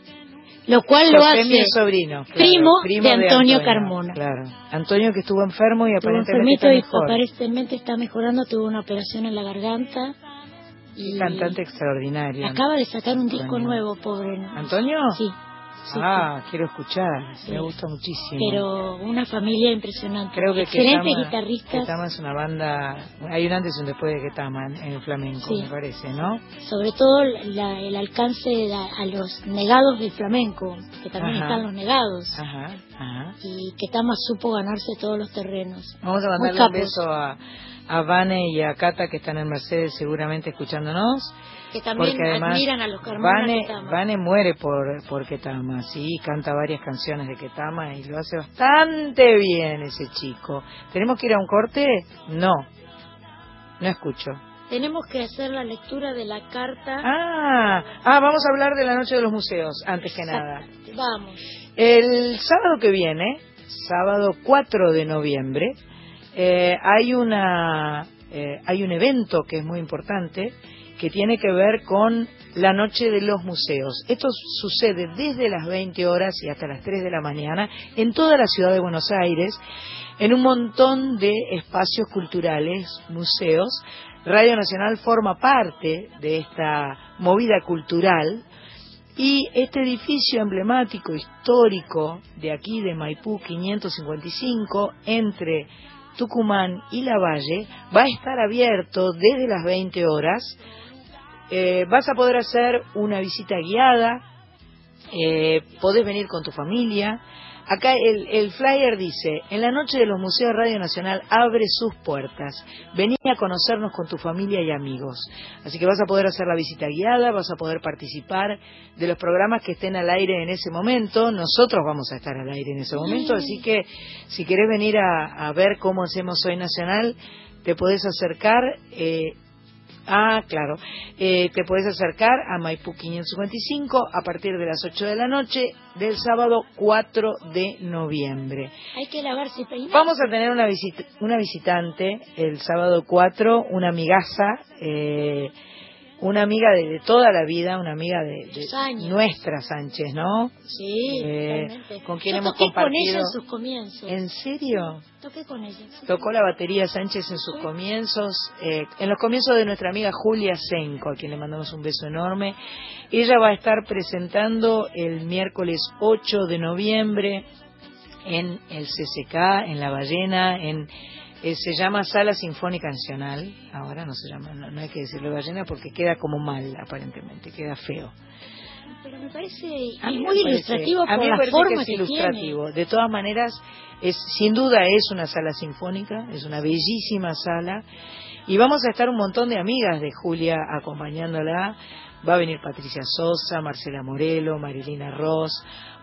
S2: Lo cual lo hace
S1: sobrino. claro,
S2: primo de Antonio Carmona.
S1: Claro. Antonio que estuvo enfermo y aparentemente está
S2: y
S1: mejor.
S2: aparentemente está mejorando, tuvo una operación en la garganta y
S1: Cantante extraordinario.
S2: acaba de sacar un disco
S1: Antonio.
S2: nuevo, pobre.
S1: ¿Antonio?
S2: Sí,
S1: Ah, quiero escuchar.
S2: Sí.
S1: Me gusta muchísimo.
S2: pero una familia impresionante.
S1: Creo que
S2: Excelentes
S1: Ketama-
S2: guitarristas,
S1: Ketama es una banda. Hay un antes y un después de Ketama en el flamenco,
S2: Sí.
S1: me parece, ¿no?
S2: sobre todo la- el alcance de- a los negados del flamenco, que también
S1: Ajá.
S2: están los negados,
S1: Ajá, ajá.
S2: y que Tama supo ganarse todos los terrenos.
S1: Vamos a mandarle un beso a, a Vane y a Cata que están en Mercedes seguramente escuchándonos.
S2: Que también
S1: porque además
S2: admiran a los
S1: Vane. Vane muere por, por Ketama, sí, canta varias canciones de Ketama y lo hace bastante bien ese chico. ¿Tenemos que ir a un corte? No, no escucho.
S2: Tenemos que hacer la lectura de la carta.
S1: Ah, ah, vamos a hablar de la noche de los museos, antes que nada.
S2: Vamos.
S1: El sábado que viene, sábado 4 de noviembre, eh, hay una eh, hay un evento que es muy importante que tiene que ver con la noche de los museos. Esto sucede desde las 20 horas y hasta las 3 de la mañana en toda la ciudad de Buenos Aires, en un montón de espacios culturales, museos. Radio Nacional forma parte de esta movida cultural y este edificio emblemático, histórico, de aquí de Maipú 555, entre Tucumán y La Valle, va a estar abierto desde las 20 horas. Eh, vas a poder hacer una visita guiada, eh, podés venir con tu familia. Acá el, el flyer dice, en la noche de los museos Radio Nacional abre sus puertas. Vení a conocernos con tu familia y amigos. Así que vas a poder hacer la visita guiada, vas a poder participar de los programas que estén al aire en ese momento. Nosotros vamos a estar al aire en ese momento, así que si querés venir a, a ver cómo hacemos Hoy Nacional, te podés acercar. Eh, Ah, claro. Eh, te puedes acercar a Maipú 555 a partir de las 8 de la noche del sábado 4 de noviembre.
S2: Hay que lavarse y peinar.
S1: Vamos a tener una, visit- una visitante el sábado 4, una amigaza, eh, una amiga de, de toda la vida, una amiga de, de nuestra Sánchez, ¿no?
S2: Sí,
S1: Eh, con quien
S2: Yo
S1: hemos
S2: toqué con ella en sus comienzos.
S1: ¿En serio?
S2: Toqué con ella. sí.
S1: Tocó la batería Sánchez en sus comienzos, eh, en los comienzos de nuestra amiga Julia Senco, a quien le mandamos un beso enorme. Ella va a estar presentando el miércoles 8 de noviembre en el CCK, en La Ballena, en eh, se llama Sala Sinfónica Nacional, ahora no se llama, no, no hay que decirle Ballena porque queda como mal aparentemente, queda feo.
S2: Pero me parece
S1: A mí me
S2: muy
S1: parece-
S2: ilustrativo
S1: a
S2: por
S1: mí me
S2: la
S1: parece
S2: forma
S1: que
S2: que,
S1: es
S2: tiene.
S1: ilustrativo. De todas maneras, es sin duda es una sala sinfónica, es una bellísima sala y vamos a estar un montón de amigas de Julia acompañándola. Va a venir Patricia Sosa, Marcela Morelo, Marilina Ross,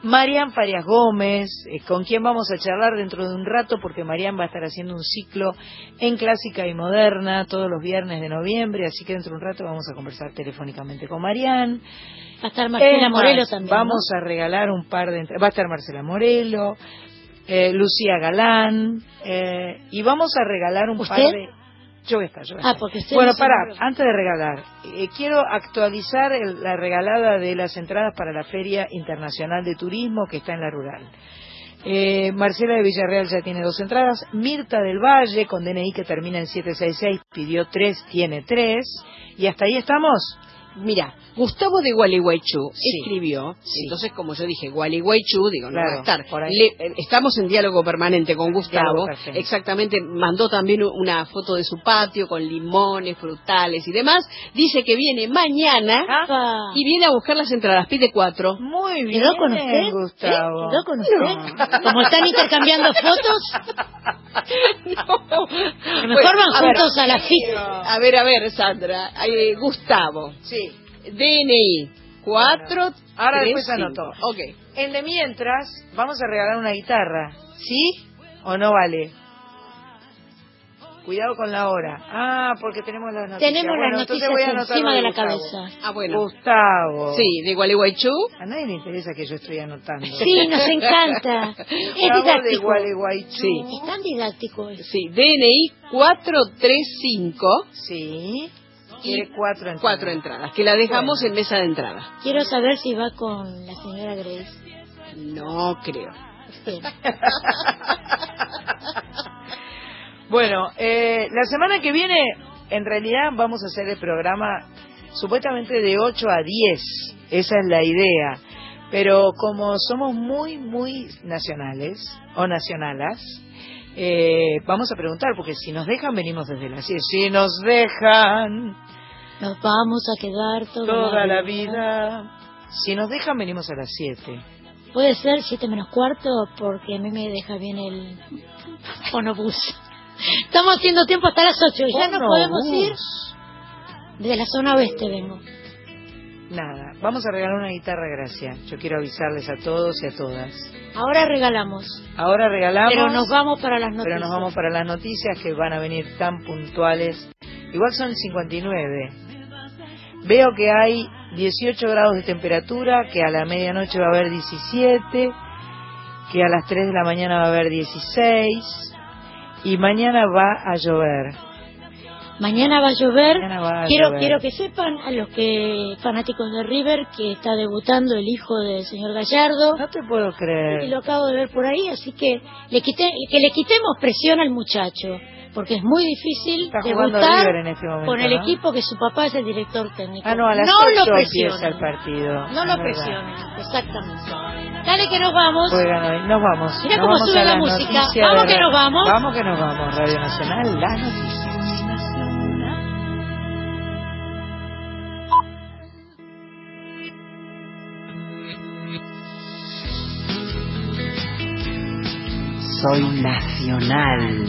S1: Marian Farias Gómez, eh, con quien vamos a charlar dentro de un rato porque Marian va a estar haciendo un ciclo en clásica y moderna todos los viernes de noviembre, así que dentro de un rato vamos a conversar telefónicamente con Marian.
S2: Va a estar Marcela Morelo también.
S1: Vamos a regalar un par de entradas. Va a estar Marcela Morelo, eh, Lucía Galán, eh, y vamos a regalar un par de. Yo voy a estar, yo voy a
S2: Ah, porque
S1: Bueno,
S2: nombró.
S1: antes de regalar, eh, quiero actualizar el- la regalada de las entradas para la Feria Internacional de Turismo que está en la Rural. Eh, Marcela de Villarreal ya tiene dos entradas. Mirta del Valle, con DNI que termina en 766, pidió tres, tiene tres. Y hasta ahí estamos.
S3: Mira, Gustavo de Gualeguaychú
S1: Sí.
S3: escribió,
S1: Sí.
S3: entonces como yo dije Gualeguaychú, digo, no
S1: Claro,
S3: va a estar.
S1: por ahí.
S3: Le- eh, estamos en diálogo permanente con Gustavo, exactamente, mandó también una foto de su patio con limones, frutales y demás, dice que viene mañana y viene a buscar las entradas, pide cuatro.
S1: Muy bien,
S2: ¿Quedó con usted?
S1: Gustavo.
S2: ¿Eh? ¿Quedó con usted? Como están intercambiando fotos,
S3: No.
S2: mejor
S3: Bueno,
S2: van
S3: a ver,
S2: juntos a la FIC.
S3: A ver, a ver, Sandra, eh, Gustavo,
S1: Sí.
S3: DNI, cuatro,
S1: Ahora
S3: tres,
S1: después anotó.
S3: Ok.
S1: En de mientras, vamos a regalar una guitarra. ¿Sí o no vale? Cuidado con la hora. Ah, porque tenemos las noticias.
S2: Tenemos
S1: Bueno,
S2: las noticias
S1: voy a anotar
S2: encima de la
S1: Gustavo.
S2: cabeza.
S3: Ah, bueno.
S1: Gustavo.
S3: Sí, de Gualeguaychú.
S1: A nadie le interesa que yo estoy anotando.
S2: Sí, nos encanta. Es
S1: Gustavo de
S2: didáctico.
S1: Gualeguaychú.
S3: Sí.
S2: Es tan didáctico. eso.
S3: Sí, DNI 435.
S1: Sí. Quiere cuatro entradas.
S3: Cuatro entradas, que la dejamos
S1: Bueno.
S3: en mesa de entrada.
S2: Quiero saber si va con la señora Grace.
S3: No creo.
S2: Bien.
S1: Bueno, eh, la semana que viene, en realidad, vamos a hacer el programa supuestamente de 8 a 10. Esa es la idea. Pero como somos muy, muy nacionales o nacionalas, eh, vamos a preguntar, porque si nos dejan, venimos desde las 10. Si nos dejan
S2: Nos vamos a quedar toda,
S1: toda la vida. Si nos dejan, venimos a las 7.
S2: Puede ser siete menos cuarto porque a mí me deja bien el fonobús. Estamos haciendo tiempo hasta las ocho. Ya no podemos ir. Desde la zona oeste vengo.
S1: Nada, vamos a regalar una guitarra, gracia. Yo quiero avisarles a todos y a todas.
S2: Ahora regalamos.
S1: Ahora regalamos.
S2: Pero nos vamos para las noticias.
S1: pero nos vamos para las noticias que van a venir tan puntuales. Igual son 59. Veo que hay 18 grados de temperatura, que a la medianoche va a haber 17, que a las 3 de la mañana va a haber 16 y mañana va a llover.
S2: Mañana va a llover.
S1: Mañana va a
S2: quiero,
S1: llover.
S2: quiero que sepan a los que fanáticos de River que está debutando el hijo del señor Gallardo.
S1: No te puedo creer.
S2: Y lo acabo de ver por ahí, así que le quite- que le quitemos presión al muchacho, porque es muy difícil
S1: Está
S2: debutar
S1: River en este momento,
S2: con el
S1: ¿no?
S2: equipo que su papá es el director técnico.
S1: Ah, no, a las
S2: no
S1: 8
S2: lo
S1: empieza el partido.
S2: No lo presionen, exactamente. Dale que nos vamos.
S1: Juegan hoy. Nos vamos. Nos
S2: cómo
S1: vamos
S2: sube la música. Vamos que nos vamos.
S1: Vamos que nos vamos. Radio Nacional, las noticias.
S5: Soy nacional.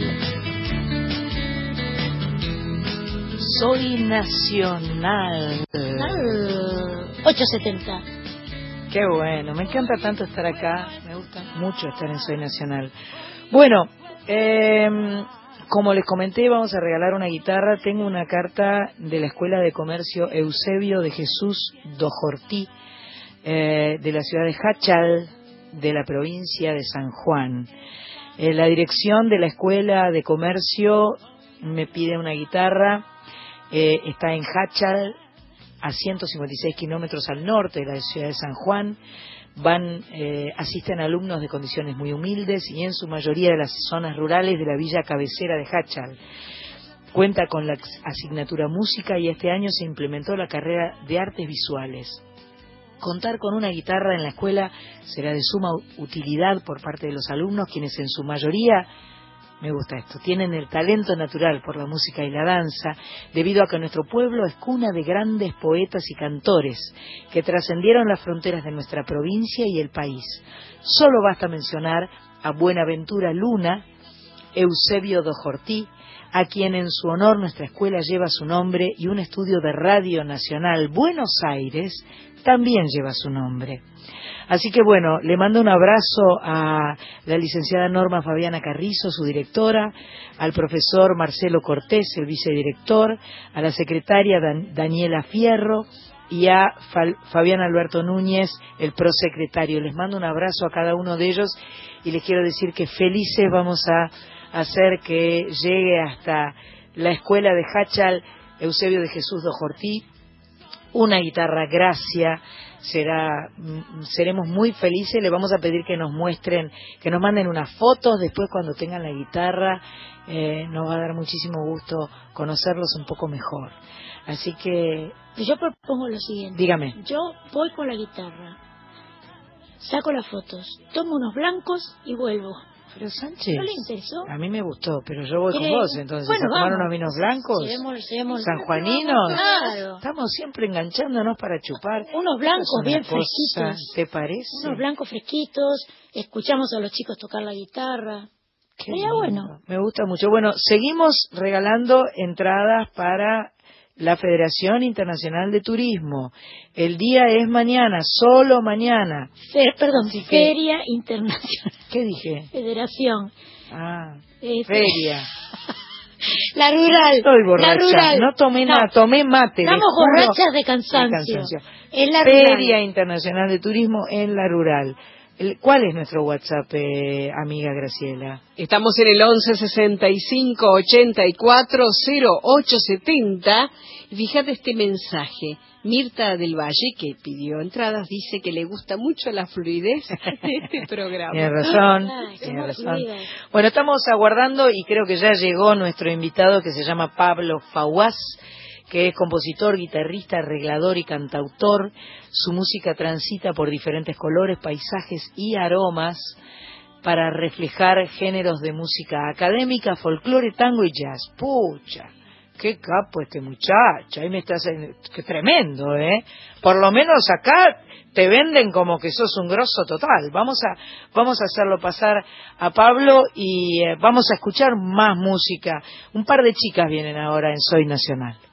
S1: Soy nacional.
S2: Ah, 870.
S1: Qué bueno, me encanta tanto estar acá, me gusta mucho estar en Soy Nacional. Bueno, eh, como les comenté, vamos a regalar una guitarra. Tengo una carta de la Escuela de Comercio Eusebio de Jesús Dojortí, eh, de la ciudad de Hachal, de la provincia de San Juan. Eh, la dirección de la Escuela de Comercio me pide una guitarra, eh, está en Hachal, a 156 kilómetros al norte de la ciudad de San Juan. Van, eh, asisten alumnos de condiciones muy humildes y en su mayoría de las zonas rurales de la villa cabecera de Hachal. Cuenta con la asignatura música y este año se implementó la carrera de artes visuales. Contar con una guitarra en la escuela será de suma utilidad por parte de los alumnos, quienes en su mayoría, me gusta esto, tienen el talento natural por la música y la danza, debido a que nuestro pueblo es cuna de grandes poetas y cantores que trascendieron las fronteras de nuestra provincia y el país. Solo basta mencionar a Buenaventura Luna, Eusebio Dojortí, a quien en su honor nuestra escuela lleva su nombre y un estudio de Radio Nacional Buenos Aires también lleva su nombre. Así que bueno, le mando un abrazo a la licenciada Norma Fabiana Carrizo, su directora, al profesor Marcelo Cortés, el vicedirector, a la secretaria Dan- Daniela Fierro y a Fabián Alberto Núñez, el prosecretario. Les mando un abrazo a cada uno de ellos y les quiero decir que felices vamos a hacer que llegue hasta la escuela de Hachal Eusebio de Jesús Dojortí una guitarra Gracia, será, mm, seremos muy felices, le vamos a pedir que nos muestren, que nos manden unas fotos después cuando tengan la guitarra, eh, nos va a dar muchísimo gusto conocerlos un poco mejor. Así que,
S2: Yo propongo lo siguiente.
S1: dígame,
S2: Yo voy con la guitarra, saco las fotos, tomo unos blancos y vuelvo.
S1: Pero Sánchez,
S2: ¿No le interesó?
S1: a mí me gustó, pero yo voy con
S2: ¿Quiere-
S1: vos, entonces,
S2: Bueno,
S1: a tomar unos vinos blancos,
S2: Llevemos- llevemos-
S1: sanjuaninos,
S2: Claro.
S1: estamos siempre enganchándonos para chupar.
S2: Unos blancos bien
S1: cosa,
S2: fresquitos.
S1: ¿Te parece?
S2: Unos blancos fresquitos, escuchamos a los chicos tocar la guitarra.
S1: Qué
S2: Sería bueno.
S1: Me gusta mucho. Bueno, seguimos regalando entradas para la Federación Internacional de Turismo. El día es mañana, solo mañana.
S2: Perdón,
S1: Así que-
S2: Feria Internacional,
S1: ¿Qué dije?
S2: Federación.
S1: Ah,
S2: eh,
S1: feria.
S2: La rural.
S1: Estoy
S2: La
S1: borracha.
S2: rural.
S1: No tomé
S2: No,
S1: nada, tomé mate.
S2: Estamos borrachas de cansancio.
S1: de cansancio.
S2: Es la
S1: Feria
S2: rural.
S1: Internacional de Turismo en la rural. ¿Cuál es nuestro WhatsApp, eh, amiga Graciela?
S3: Estamos en el 11 65 84 08 70. Y fíjate este mensaje. Mirta del Valle, que pidió entradas, dice que le gusta mucho la fluidez de este programa.
S1: Tiene razón,
S2: Ay,
S1: tiene razón. Bueno, estamos aguardando y creo que ya llegó nuestro invitado que se llama Pablo Fawaz, que es compositor, guitarrista, arreglador y cantautor. Su música transita por diferentes colores, paisajes y aromas para reflejar géneros de música académica, folclore, tango y jazz. Pucha, qué capo este muchacho. Ahí me estás, qué tremendo, ¿eh? Por lo menos acá te venden como que sos un grosso total. Vamos a, vamos a hacerlo pasar a Pablo y eh, vamos a escuchar más música. Un par de chicas vienen ahora en Soy Nacional.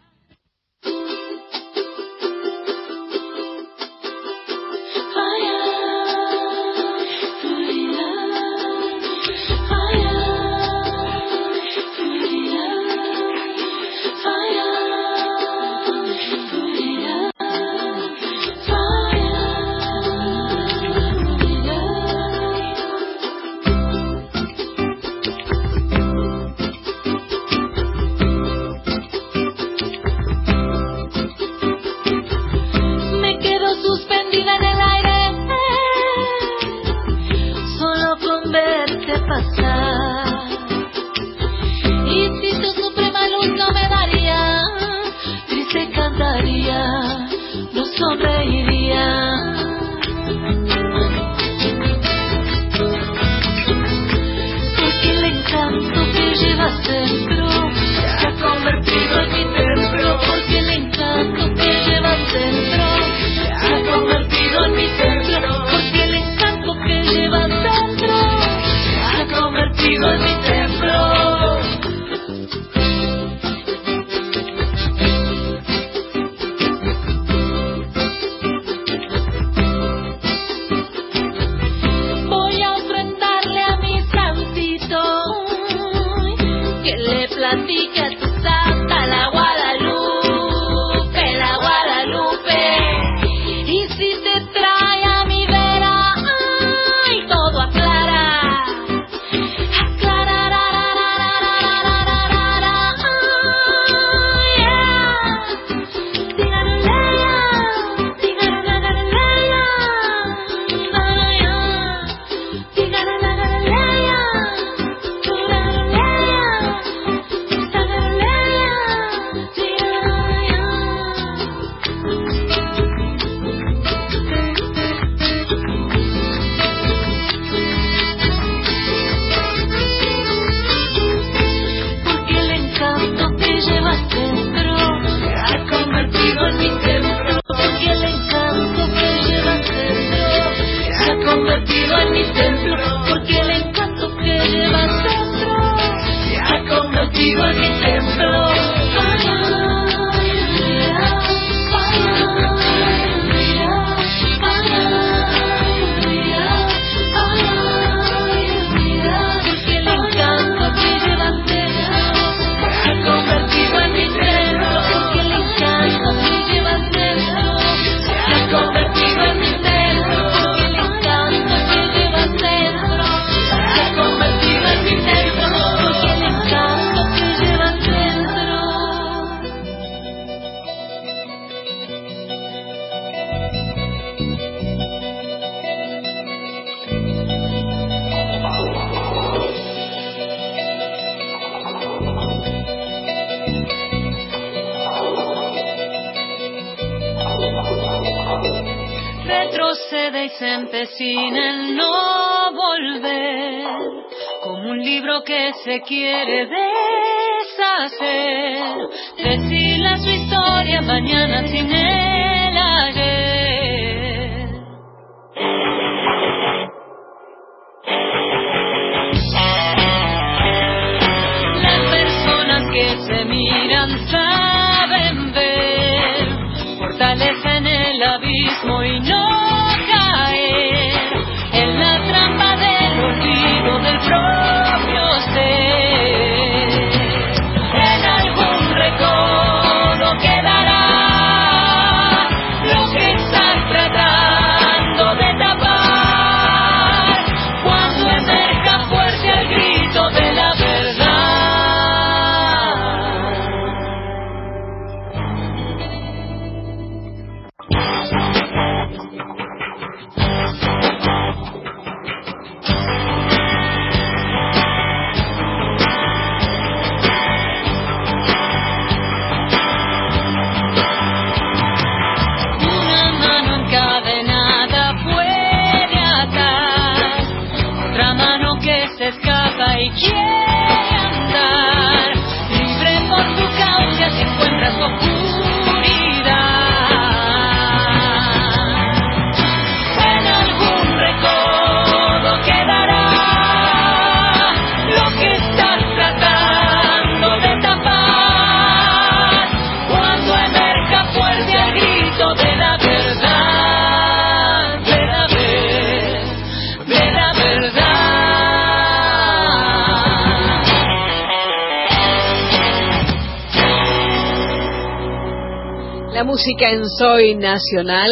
S3: Música en Soy Nacional.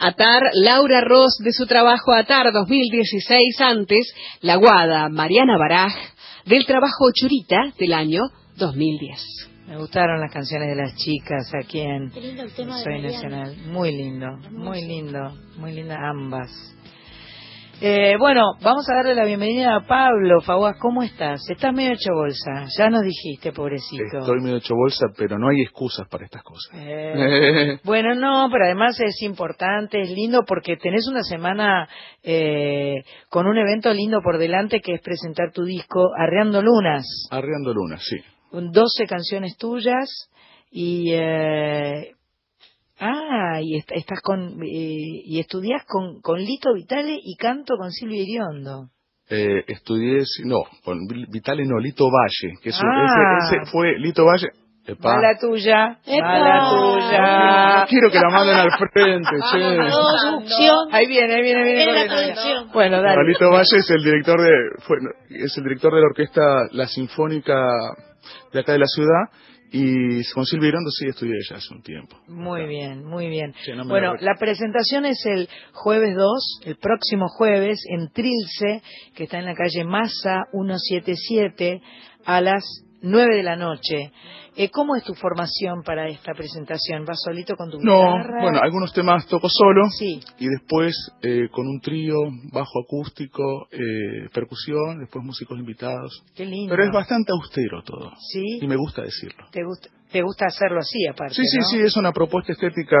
S3: Atar, Laura Ross, de su trabajo Atar 2016, antes, La Guada, Mariana Baraj, del trabajo Churita del año 2010.
S1: Me gustaron las canciones de las chicas aquí en Soy. Nacional. Muy lindo, muy lindo, muy linda ambas. Eh, bueno, vamos a darle la bienvenida a Pablo. Faguas, ¿cómo estás? Estás medio hecho bolsa. Ya nos dijiste, pobrecito.
S12: Estoy medio hecho bolsa, pero no hay excusas para estas cosas.
S1: Eh, bueno, no, pero además es importante, es lindo porque tenés una semana eh, con un evento lindo por delante que es presentar tu disco Arreando Lunas.
S12: Arreando Luna, sí.
S1: con 12 canciones tuyas y eh, ah y est- estás con eh, y estudias con con Lito Vitale y canto con Silvia Iriondo
S12: Eh, estudié, no, con Vi- Vitale no, Lito Valle, que eso,
S1: Ah.
S12: ese, ese fue Lito Valle. Epa.
S1: mala tuya
S2: ¡Epa!
S1: mala tuya
S12: No quiero que la manden al frente, che.
S2: Producción.
S1: ahí viene ahí viene viene
S2: Viene la producción.
S1: bueno
S12: No,
S1: dale
S12: Lito Valle es el director de, fue, es el director de la orquesta La Sinfónica de acá de la ciudad y con Silvia sí estudié ya hace un tiempo.
S1: Muy bien, muy bien.
S12: Sí, no me
S1: bueno, la presentación es el jueves 2, el próximo jueves, en Trilce, que está en la calle Massa 177, a las 9 de la noche. Eh, ¿Cómo es tu formación para esta presentación? ¿Vas solito con tu
S12: No,
S1: guitarra?
S12: bueno, algunos temas toco solo
S1: Sí.
S12: y después eh, con un trío, bajo acústico, eh, percusión, después músicos invitados.
S1: Qué lindo.
S12: Pero es bastante austero todo
S1: ¿Sí?
S12: y me gusta decirlo.
S1: ¿Te gusta, te gusta hacerlo así, aparte,
S12: Sí, sí,
S1: ¿no?
S12: sí, es una propuesta estética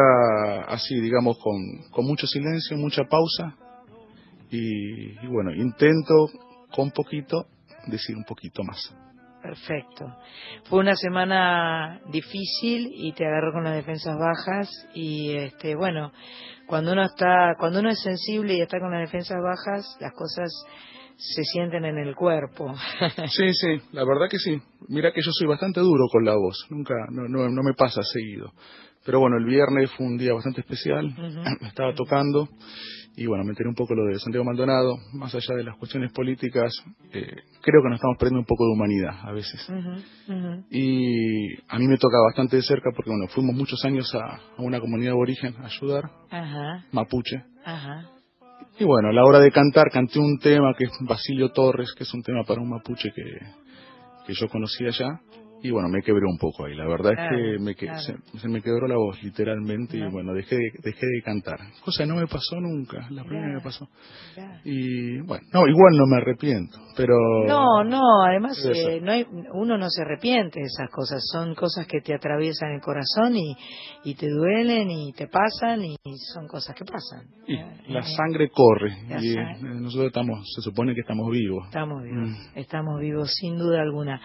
S12: así, digamos, con, con mucho silencio, mucha pausa y, y bueno, intento con poquito decir un poquito más.
S1: Perfecto. Fue una semana difícil y te agarró con las defensas bajas y este bueno, cuando uno está cuando uno es sensible y está con las defensas bajas, las cosas se sienten en el cuerpo.
S13: Sí, sí, la verdad que sí. Mira que yo soy bastante duro con la voz, nunca, no, no, no me pasa seguido. Pero bueno, el viernes fue un día bastante especial, estaba tocando y bueno, me enteré un poco lo de Santiago Maldonado, más allá de las cuestiones políticas, eh, creo que nos estamos perdiendo un poco de humanidad a veces. Y a mí me toca bastante de cerca porque bueno, fuimos muchos años a, a una comunidad aborigen a ayudar, mapuche, y bueno, a la hora de cantar canté un tema que es Basilio Torres, que es un tema para un mapuche que, que yo conocí allá. Y bueno, me quebré un poco ahí. La verdad es que me que-
S1: claro.
S13: se, se me quebró la voz literalmente y bueno, dejé de, dejé de cantar. Cosa que no me pasó nunca, la primera que me pasó. Y bueno, no, igual no me arrepiento, pero...
S1: No, no, además eh, no hay, uno no se arrepiente de esas cosas, son cosas que te atraviesan el corazón y, y te duelen y te pasan y son cosas que pasan.
S13: Y la sangre corre
S1: La
S13: y
S1: sangre.
S13: eh, nosotros estamos, se supone que estamos vivos.
S1: Estamos vivos,
S13: Mm.
S1: estamos vivos sin duda alguna.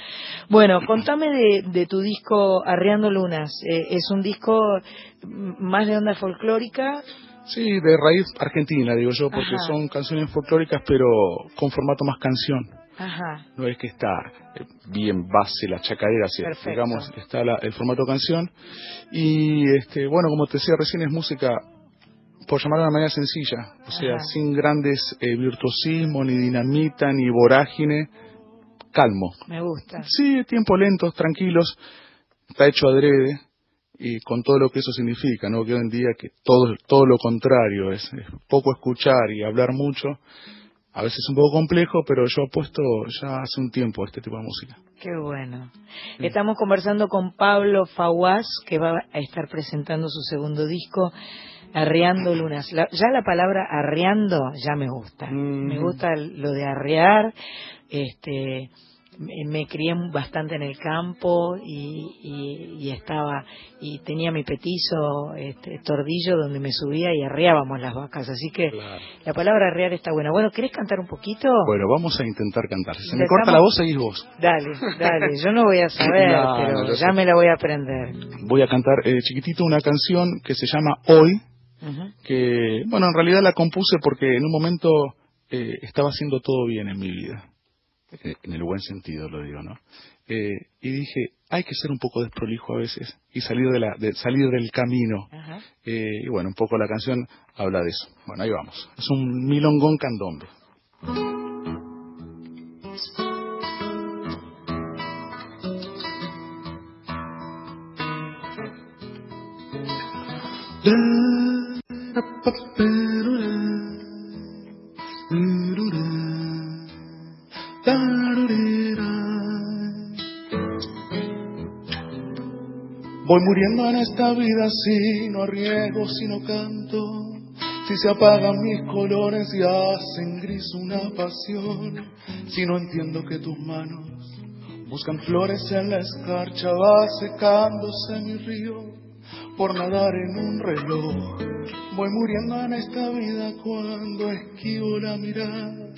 S1: Bueno, contame de, de tu disco Arreando Lunas. Eh, es un disco más de onda folclórica.
S13: Sí, de raíz argentina, digo yo, porque
S1: Ajá.
S13: son canciones folclóricas, pero con formato más canción.
S1: Ajá,
S13: No es que está eh, bien base la chacarera, si digamos, está la- el formato canción. Y este, bueno, como te decía recién, es música, por llamarla de una manera sencilla, o sea,
S1: Ajá.
S13: sin grandes eh, virtuosismo, ni dinamita, ni vorágine, calmo.
S1: me gusta.
S13: Sí, tiempos lentos, tranquilos, está hecho adrede y con todo lo que eso significa, ¿no? Que hoy en día que todo, todo lo contrario, es, es poco escuchar y hablar mucho, a veces es un poco complejo, pero yo apuesto ya hace un tiempo a este tipo de música.
S1: Qué bueno. Estamos conversando con Pablo Fawaz, que va a estar presentando su segundo disco, Arreando Lunas. La- ya la palabra arreando ya me gusta. Me gusta lo de arrear. Este, me, crié bastante en el campo y, y- y estaba y tenía mi petizo este, tordillo donde me subía y arreábamos las vacas. Así que la palabra arrear está buena. Bueno, ¿querés cantar un poquito?
S13: Bueno, vamos a intentar cantar. Si se me corta la voz, seguís vos.
S1: Dale, dale, yo no voy a saber,
S13: No,
S1: pero
S13: no,
S1: ya
S13: sé.
S1: me la voy a aprender.
S13: Voy a cantar eh, chiquitito una canción que se llama Hoy, que, bueno, en realidad la compuse porque en un momento eh, estaba haciendo todo bien en mi vida. Eh, en el buen sentido lo digo, ¿no? Eh, y dije, hay que ser un poco desprolijo a veces y salir, de la, de, salir del camino.
S1: Ajá.
S13: Eh, y bueno, un poco la canción habla de eso. Bueno, ahí vamos. Es un milongón candombe.
S12: Voy muriendo en esta vida si no arriesgo, si no canto, si se apagan mis colores y hacen gris una pasión, si no entiendo que tus manos buscan flores en la escarcha, va secándose mi río por nadar en un reloj. Voy muriendo en esta vida cuando esquivo la mirada,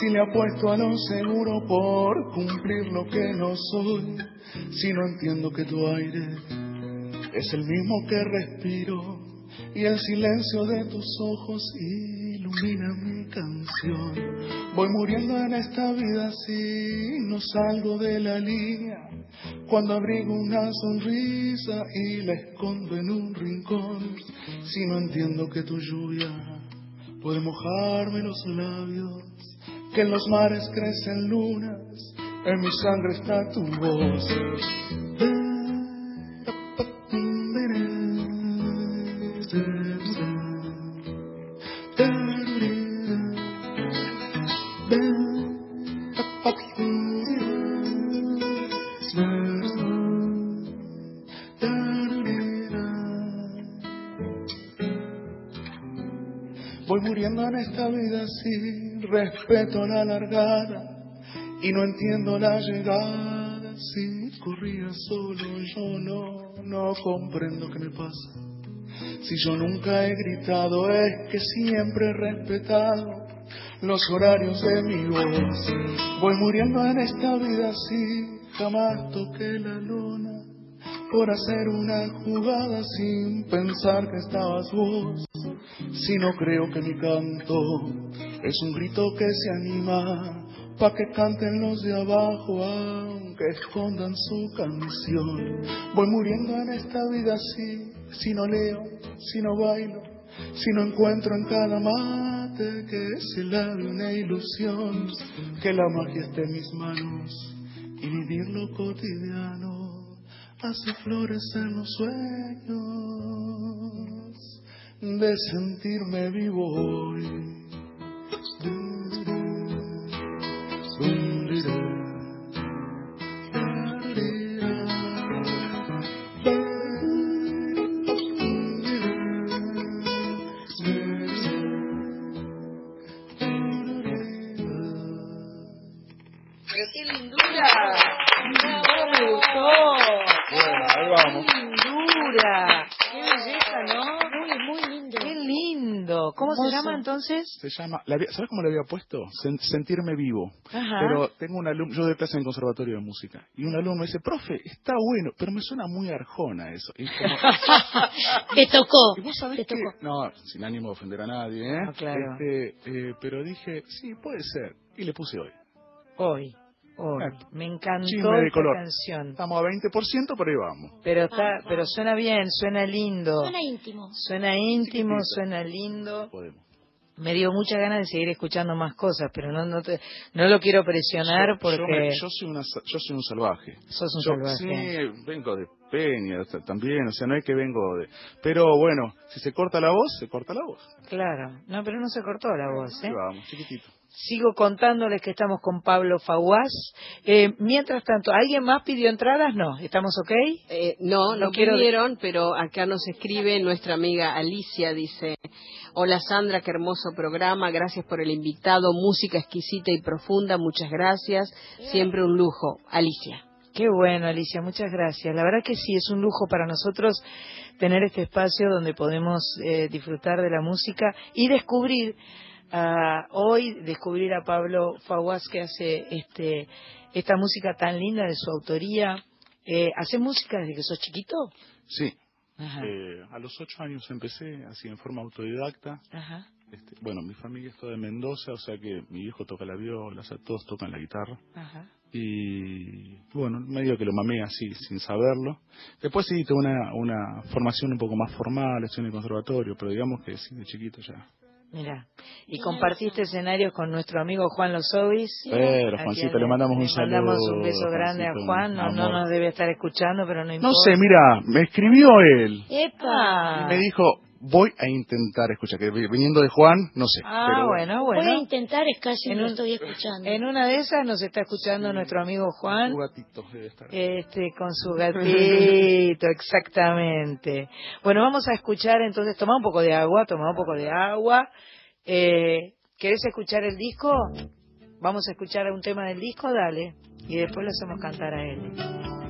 S12: si le apuesto a lo seguro por cumplir lo que no soy, si no entiendo que tu aire es el mismo que respiro y el silencio de tus ojos ilumina mi canción. Voy muriendo en esta vida si no salgo de la línea, cuando abrigo una sonrisa y la escondo en un rincón, si no entiendo que tu lluvia puede mojarme los labios, que en los mares crecen lunas, en mi sangre está tu voz. En esta vida sin respeto la largada y no entiendo la llegada. Si corría solo yo no, no comprendo qué me pasa. Si yo nunca he gritado es que siempre he respetado los horarios de mi voz. Voy muriendo en esta vida sin jamás toqué la luna por hacer una jugada sin pensar que estabas vos. Si no creo que mi canto es un grito que se anima pa' que canten los de abajo aunque escondan su canción. Voy muriendo en esta vida así, si no leo, si no bailo, si no encuentro en cada mate que es el de una ilusión, que la magia esté en mis manos y vivir lo cotidiano hace florecer los sueños de sentirme vivo hoy.
S1: Entonces?
S13: Se llama, ¿sabes cómo le había puesto? Sen- sentirme vivo.
S1: Ajá.
S13: Pero tengo un alumno, yo doy clase en el conservatorio de música, y un alumno me dice, profe, está bueno, pero me suena muy arjona eso. Y como,
S2: Te tocó.
S13: ¿Y vos sabés
S2: Te
S13: que-
S2: tocó.
S13: No, sin ánimo de ofender a nadie, ¿eh?
S1: No, claro.
S13: Este, eh, pero dije, sí, puede ser. Y le puse hoy.
S1: Hoy. Hoy.
S13: Exacto.
S1: Me encantó
S13: de
S1: esta
S13: color.
S1: canción.
S13: Estamos a 20%, pero ahí vamos.
S1: Pero está, pero suena bien, suena lindo.
S2: Suena íntimo.
S1: Suena íntimo,
S13: Chiquitito.
S1: suena lindo.
S13: Podemos.
S1: Me dio muchas ganas de seguir escuchando más cosas, pero no no, te- no lo quiero presionar
S13: Yo-
S1: porque
S13: Yo, me- yo soy una, yo soy un salvaje.
S1: sos un
S13: Yo-
S1: salvaje.
S13: Sí, vengo de Peña también, o sea, no es que vengo de... Pero bueno, si se corta la voz, se corta la voz.
S1: Claro, no, pero no se cortó la voz, ¿eh?
S13: Ahí vamos, chiquitito.
S1: Sigo contándoles que estamos con Pablo Faguás. Eh, mientras tanto, ¿alguien más pidió entradas? No, ¿estamos ok?
S3: Eh, no,
S1: No
S3: no
S1: quiero-
S3: pidieron, pero acá nos escribe nuestra amiga Alicia, dice, hola Sandra, qué hermoso programa, gracias por el invitado, música exquisita y profunda, muchas gracias, siempre un lujo. Alicia.
S1: Qué bueno, Alicia, muchas gracias. La verdad que sí, es un lujo para nosotros tener este espacio donde podemos eh, disfrutar de la música y descubrir, ah, hoy, descubrir a Pablo Faguás que hace este, esta música tan linda de su autoría. Eh, ¿Hace música desde que sos chiquito?
S13: Sí,
S1: Ajá.
S13: eh, a los ocho años empecé, así en forma autodidacta.
S1: Ajá.
S13: Este, bueno, mi familia es toda de Mendoza, o sea que mi hijo toca la viola, o sea, todos tocan la guitarra.
S1: Ajá.
S13: Y bueno, medio que lo mamé así, sin saberlo. Después sí, tuve una, una formación un poco más formal, estoy en el conservatorio, pero digamos que sí, de chiquito ya.
S1: Mira, y compartiste escenarios con nuestro amigo Juan Lozovis.
S13: Pero,
S1: a
S13: Juancito, le mandamos un
S1: le mandamos
S13: saludo,
S1: un beso grande a
S13: Juancito,
S1: Juan. No, no nos debe estar escuchando, pero no importa.
S13: No sé, mira, me escribió él
S1: ¡Epa!
S13: y me dijo, voy a intentar escuchar, que viniendo de Juan, no sé.
S1: Ah,
S13: pero
S1: bueno,
S2: Voy a
S1: bueno.
S2: intentar, es casi
S1: En un-
S2: estoy escuchando.
S1: En una de esas nos está escuchando nuestro amigo Juan.
S13: Un gatito debe estar.
S1: Este, con su gatito, exactamente. Bueno, vamos a escuchar entonces, toma un poco de agua, toma un poco de agua. Eh, ¿Querés escuchar el disco? Vamos a escuchar un tema del disco, dale. Y después lo hacemos cantar a él.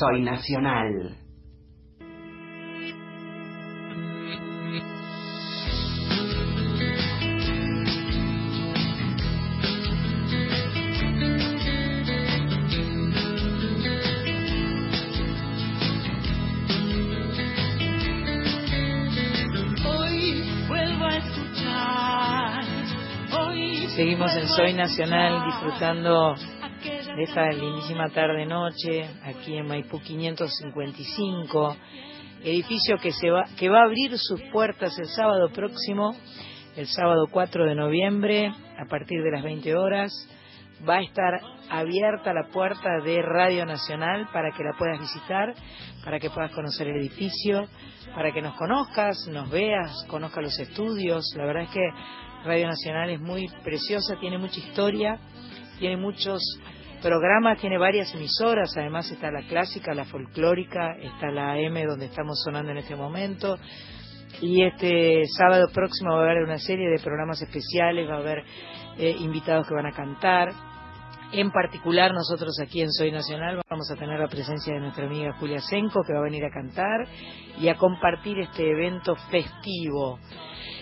S5: Soy nacional.
S10: Hoy vuelvo a escuchar. Hoy
S1: Seguimos en Soy Nacional disfrutando de esta lindísima tarde-noche aquí en Maipú 555, edificio que, se va, que va a abrir sus puertas el sábado próximo, el sábado 4 de noviembre, a partir de las 20 horas. Va a estar abierta la puerta de Radio Nacional para que la puedas visitar, para que puedas conocer el edificio, para que nos conozcas, nos veas, conozcas los estudios. La verdad es que Radio Nacional es muy preciosa, tiene mucha historia, tiene muchos programas, tiene varias emisoras, además está la clásica, la folclórica, está la AM donde estamos sonando en este momento. Y este sábado próximo va a haber una serie de programas especiales, va a haber eh, invitados que van a cantar. En particular, nosotros aquí en Soy Nacional vamos a tener la presencia de nuestra amiga Julia Senco, que va a venir a cantar y a compartir este evento festivo.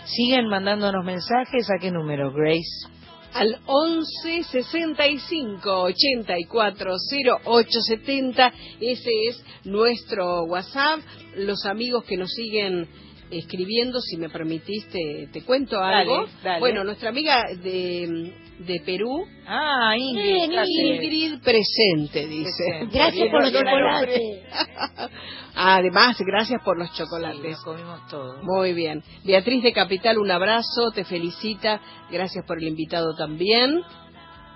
S1: Siguen mandándonos mensajes. ¿A qué número, Grace?
S3: Al 11 65 84 08 70. Ese es nuestro WhatsApp. Los amigos que nos siguen escribiendo, si me permitiste, te cuento algo.
S1: Dale, dale.
S3: Bueno, nuestra amiga de, de Perú,
S1: Ah, Ingrid.
S3: Ingrid, Ingrid presente, dice.
S1: Presente.
S2: Gracias por los chocolates.
S3: Además, gracias por los
S1: Sí,
S3: chocolates.
S1: nos comimos todo.
S3: Muy bien. Beatriz de Capital, un abrazo, te felicita. Gracias por el invitado también.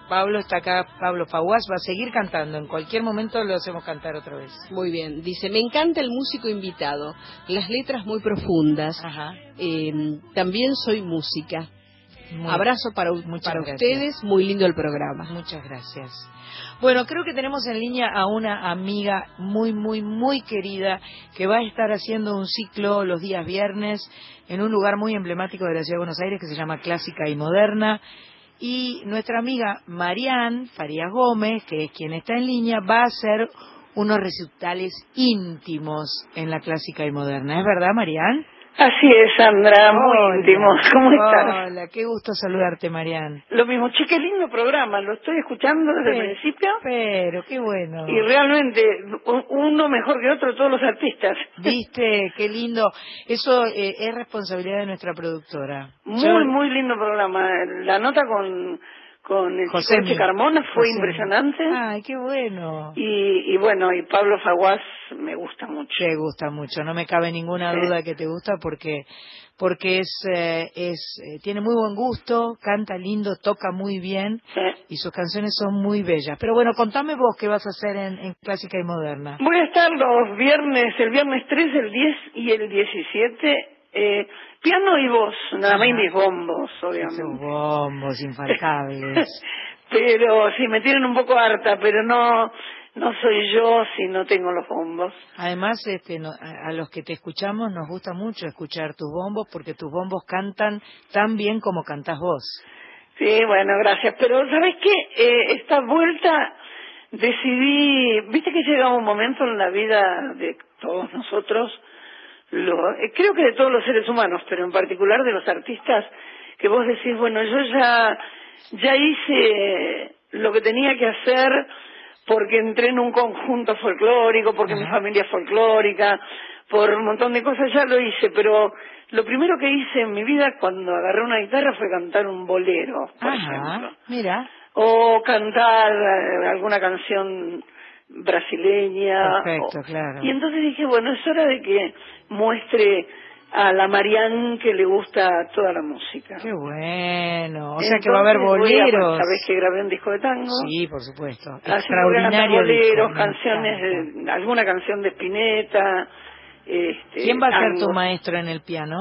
S1: Pablo está acá, Pablo Faguas va a seguir cantando. En cualquier momento lo hacemos cantar otra vez.
S3: Muy bien. Dice, me encanta el músico invitado. Las letras muy profundas.
S1: Ajá.
S3: Eh, también soy música.
S1: Muy-
S3: Abrazo para,
S1: Muchas
S3: para
S1: gracias.
S3: ustedes. Muy lindo el programa.
S1: Muchas gracias. Bueno, creo que tenemos en línea a una amiga muy, muy, muy querida que va a estar haciendo un ciclo los días viernes en un lugar muy emblemático de la ciudad de Buenos Aires que se llama Clásica y Moderna. Y nuestra amiga Marianne Farías Gómez, que es quien está en línea, va a hacer unos recitales íntimos en la Clásica y Moderna. ¿Es verdad, Marianne?
S14: Así es, Sandra, muy
S1: Hola.
S14: íntimos. ¿Cómo estás?
S1: Hola, qué gusto saludarte, Marian.
S14: Lo mismo, che, qué lindo programa, lo estoy escuchando desde el principio
S1: Pero, qué bueno.
S14: y realmente uno mejor que otro, todos los artistas.
S1: Viste, qué lindo. Eso eh, es responsabilidad de nuestra productora.
S14: Muy,
S1: Yo-
S14: muy lindo programa. La nota con, con el
S1: José Mi-
S14: Carmona fue
S1: José
S14: impresionante.
S1: Ay, qué bueno.
S14: Y, y bueno, y Pablo Faguás me gusta mucho.
S1: Te gusta mucho, no me cabe ninguna
S14: Sí.
S1: duda que te gusta porque porque es eh, es eh, tiene muy buen gusto, canta lindo, toca muy bien y sus canciones son muy bellas. Pero bueno, contame vos qué vas a hacer en, en clásica y moderna.
S14: Voy a estar los viernes, el viernes 3, el 10 y el 17, eh, piano y voz, nada más y mis bombos, obviamente.
S1: Esos bombos infaltables.
S14: pero sí, me tienen un poco harta, pero no no soy yo si no tengo los bombos.
S1: Además, este, no- a, los que te escuchamos nos gusta mucho escuchar tus bombos porque tus bombos cantan tan bien como cantas vos.
S14: Sí, bueno, gracias. Pero, ¿sabes qué? Eh, esta vuelta decidí, viste que llega un momento en la vida de todos nosotros, lo, eh, creo que de todos los seres humanos, pero en particular de los artistas, que vos decís, bueno, yo ya, ya hice lo que tenía que hacer porque entré en un conjunto folclórico, porque mi familia es folclórica, por un montón de cosas ya lo hice, pero lo primero que hice en mi vida cuando agarré una guitarra fue cantar un bolero, por ejemplo
S1: mira.
S14: o cantar eh, alguna canción brasileña.
S1: Perfecto,
S14: o-
S1: claro.
S14: Y entonces dije, bueno, es hora de que muestre a la Marianne que le gusta toda la música.
S1: Qué bueno. O sea que va a haber boleros.
S14: Sabés que grabé un disco de tango.
S1: Sí, por supuesto. Extraordinario.
S14: boleros,
S1: disco,
S14: canciones, de- alguna canción de Spinetta. Este,
S1: ¿Quién va a ser
S14: tango.
S1: tu maestro en el piano?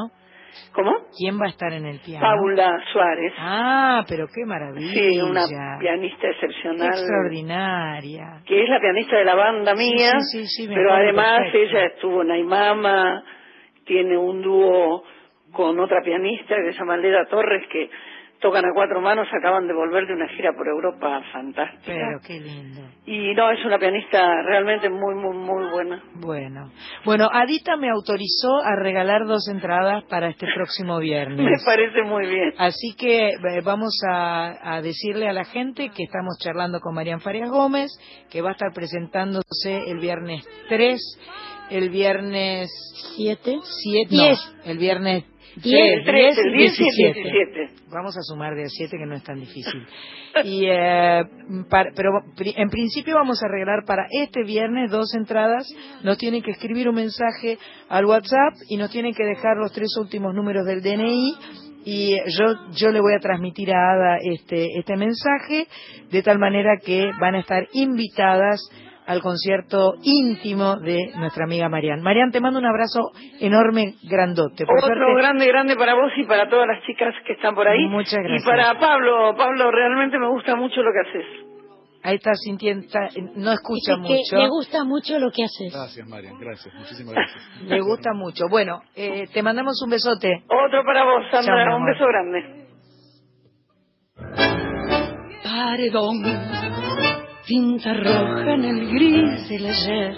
S14: ¿Cómo?
S1: ¿Quién va a estar en el piano?
S14: Paula Suárez.
S1: Ah, pero qué maravilla.
S14: Sí, una pianista excepcional.
S1: Extraordinaria.
S14: que es la pianista de la banda mía,
S1: sí, sí, sí,
S14: pero además
S1: perfecto.
S14: ella estuvo en Aymama, tiene un dúo con otra pianista que se llama Leda Torres, que tocan a cuatro manos, acaban de volver de una gira por Europa fantástica.
S1: Pero qué lindo.
S14: Y no, es una pianista realmente muy, muy, muy buena.
S1: Bueno, bueno, Adita me autorizó a regalar dos entradas para este próximo viernes.
S14: Me parece muy bien.
S1: Así que eh, vamos a, a decirle a la gente que estamos charlando con Marian Farias Gómez, que va a estar presentándose el viernes 3, el viernes
S2: 7,
S1: 7,
S2: Diez.
S1: el viernes
S14: 10,
S1: 10
S14: el
S1: y
S14: 10 y el
S1: 17.
S14: 17.
S1: Vamos a sumar de 7 que no es tan difícil. Y, eh, par- pero en principio vamos a arreglar para este viernes dos entradas. Nos tienen que escribir un mensaje al WhatsApp y nos tienen que dejar los tres últimos números del DNI. Y yo, yo le voy a transmitir a Ada este, este mensaje de tal manera que van a estar invitadas al concierto íntimo de nuestra amiga Marian. Marian, te mando un abrazo enorme, grandote. Por
S14: Otro
S1: suerte-
S14: grande, grande para vos y para todas las chicas que están por ahí.
S1: Muchas gracias.
S14: Y para Pablo, Pablo, realmente me gusta mucho lo que haces.
S1: Ahí está sintiendo, no escucha
S2: Dice que
S1: mucho.
S2: le gusta mucho lo que haces.
S13: Gracias, Marian, gracias, muchísimas gracias.
S1: Le gusta mucho. Bueno, eh, te mandamos un besote.
S14: Otro para vos, Sandra.
S1: Chao,
S14: un beso grande.
S10: Paredón, tinta roja en el gris del ayer,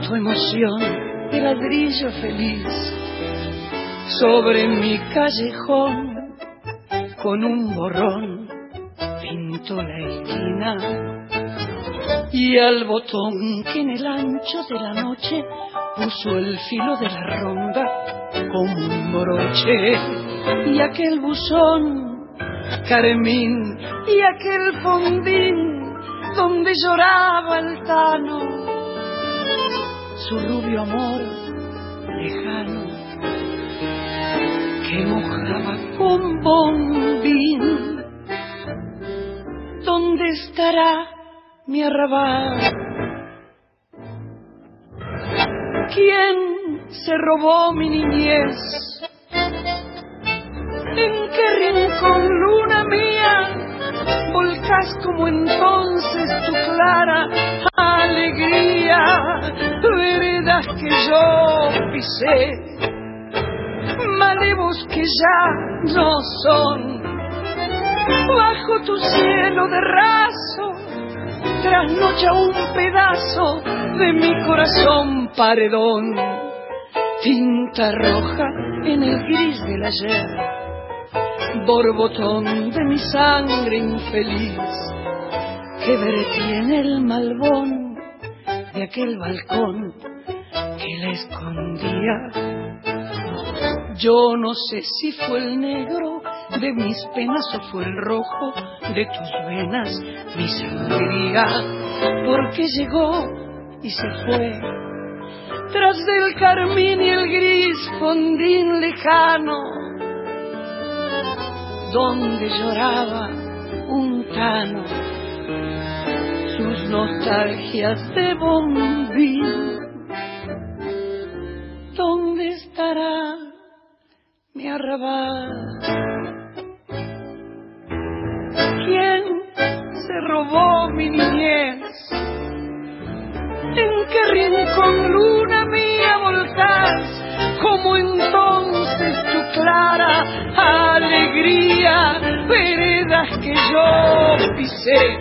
S10: tu emoción de ladrillo feliz sobre mi callejón con un borrón pintó la esquina y al botón que en el ancho de la noche puso el filo de la ronda como un broche. Y aquel buzón carmín y aquel fondín donde lloraba el tano su rubio amor lejano que mojaba con bombín ¿Dónde estará mi arrabal? ¿Quién se robó mi niñez? ¿En qué rincón, luna mía, volcás como entonces tu clara alegría? Veredas que yo pisé, malevos que ya no son, bajo tu cielo de raso, trasnocha un pedazo de mi corazón paredón tinta roja en el gris del ayer, borbotón de mi sangre infeliz, que vertí en el malvón de aquel balcón que la escondía. Yo no sé si fue el negro de mis penas o fue el rojo de tus venas, mi sangría, porque llegó y se fue. Tras del carmín y el gris fondín lejano, donde lloraba un tano, sus nostalgias de bombín. ¿Dónde estará mi arrabal? ¿Quién se robó mi niñez? ¿En qué rincón luna mía volcás? Como entonces clara alegría, veredas que yo pisé,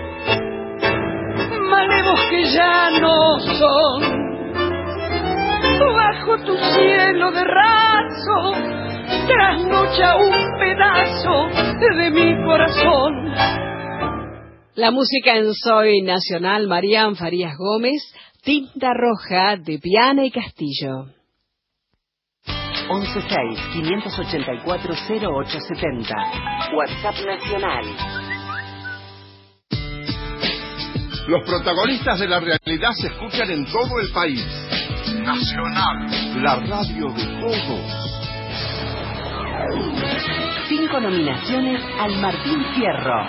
S10: malevos que ya no son. Bajo tu cielo de raso, trasnocha un pedazo de mi corazón.
S3: La música en Soy Nacional, Marían Farías Gómez, Tinta Roja de Piana y Castillo.
S5: 116-584-0870. WhatsApp Nacional.
S15: Los protagonistas de la realidad se escuchan en todo el país. Nacional, la radio de todos.
S5: Cinco nominaciones al Martín Fierro.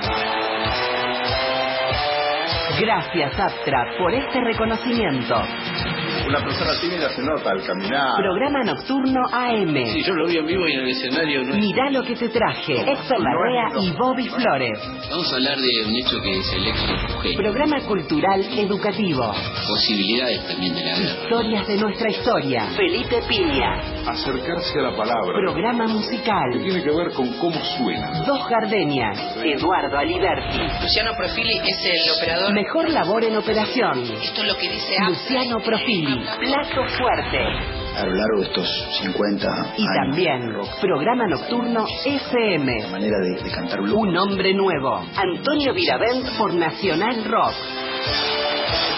S5: Gracias, Aptra, por este reconocimiento.
S16: Una persona tímida se nota al caminar.
S5: Programa nocturno AM.
S16: Sí, yo lo vi en vivo y en el escenario no es...
S5: Mirá lo que te traje. Héctor Larrea y Bobby Flores.
S17: Vamos a hablar de un hecho que es el ex
S5: Programa cultural educativo.
S17: Posibilidades también de la guerra.
S5: Historias de nuestra historia. Felipe Piña.
S16: Acercarse a la palabra.
S5: Programa musical.
S16: Que tiene que ver con cómo suena.
S5: Dos gardenias. Eduardo Aliberti.
S18: Luciano Profili es el operador.
S5: Mejor labor en operación.
S18: Esto es lo que dice
S5: Luciano Profili. Plato fuerte.
S19: A lo largo de estos 50
S5: Y
S19: años,
S5: también programa nocturno FM.
S19: la manera de, de cantar blues.
S5: Un hombre nuevo. Antonio Viravent por Nacional Rock.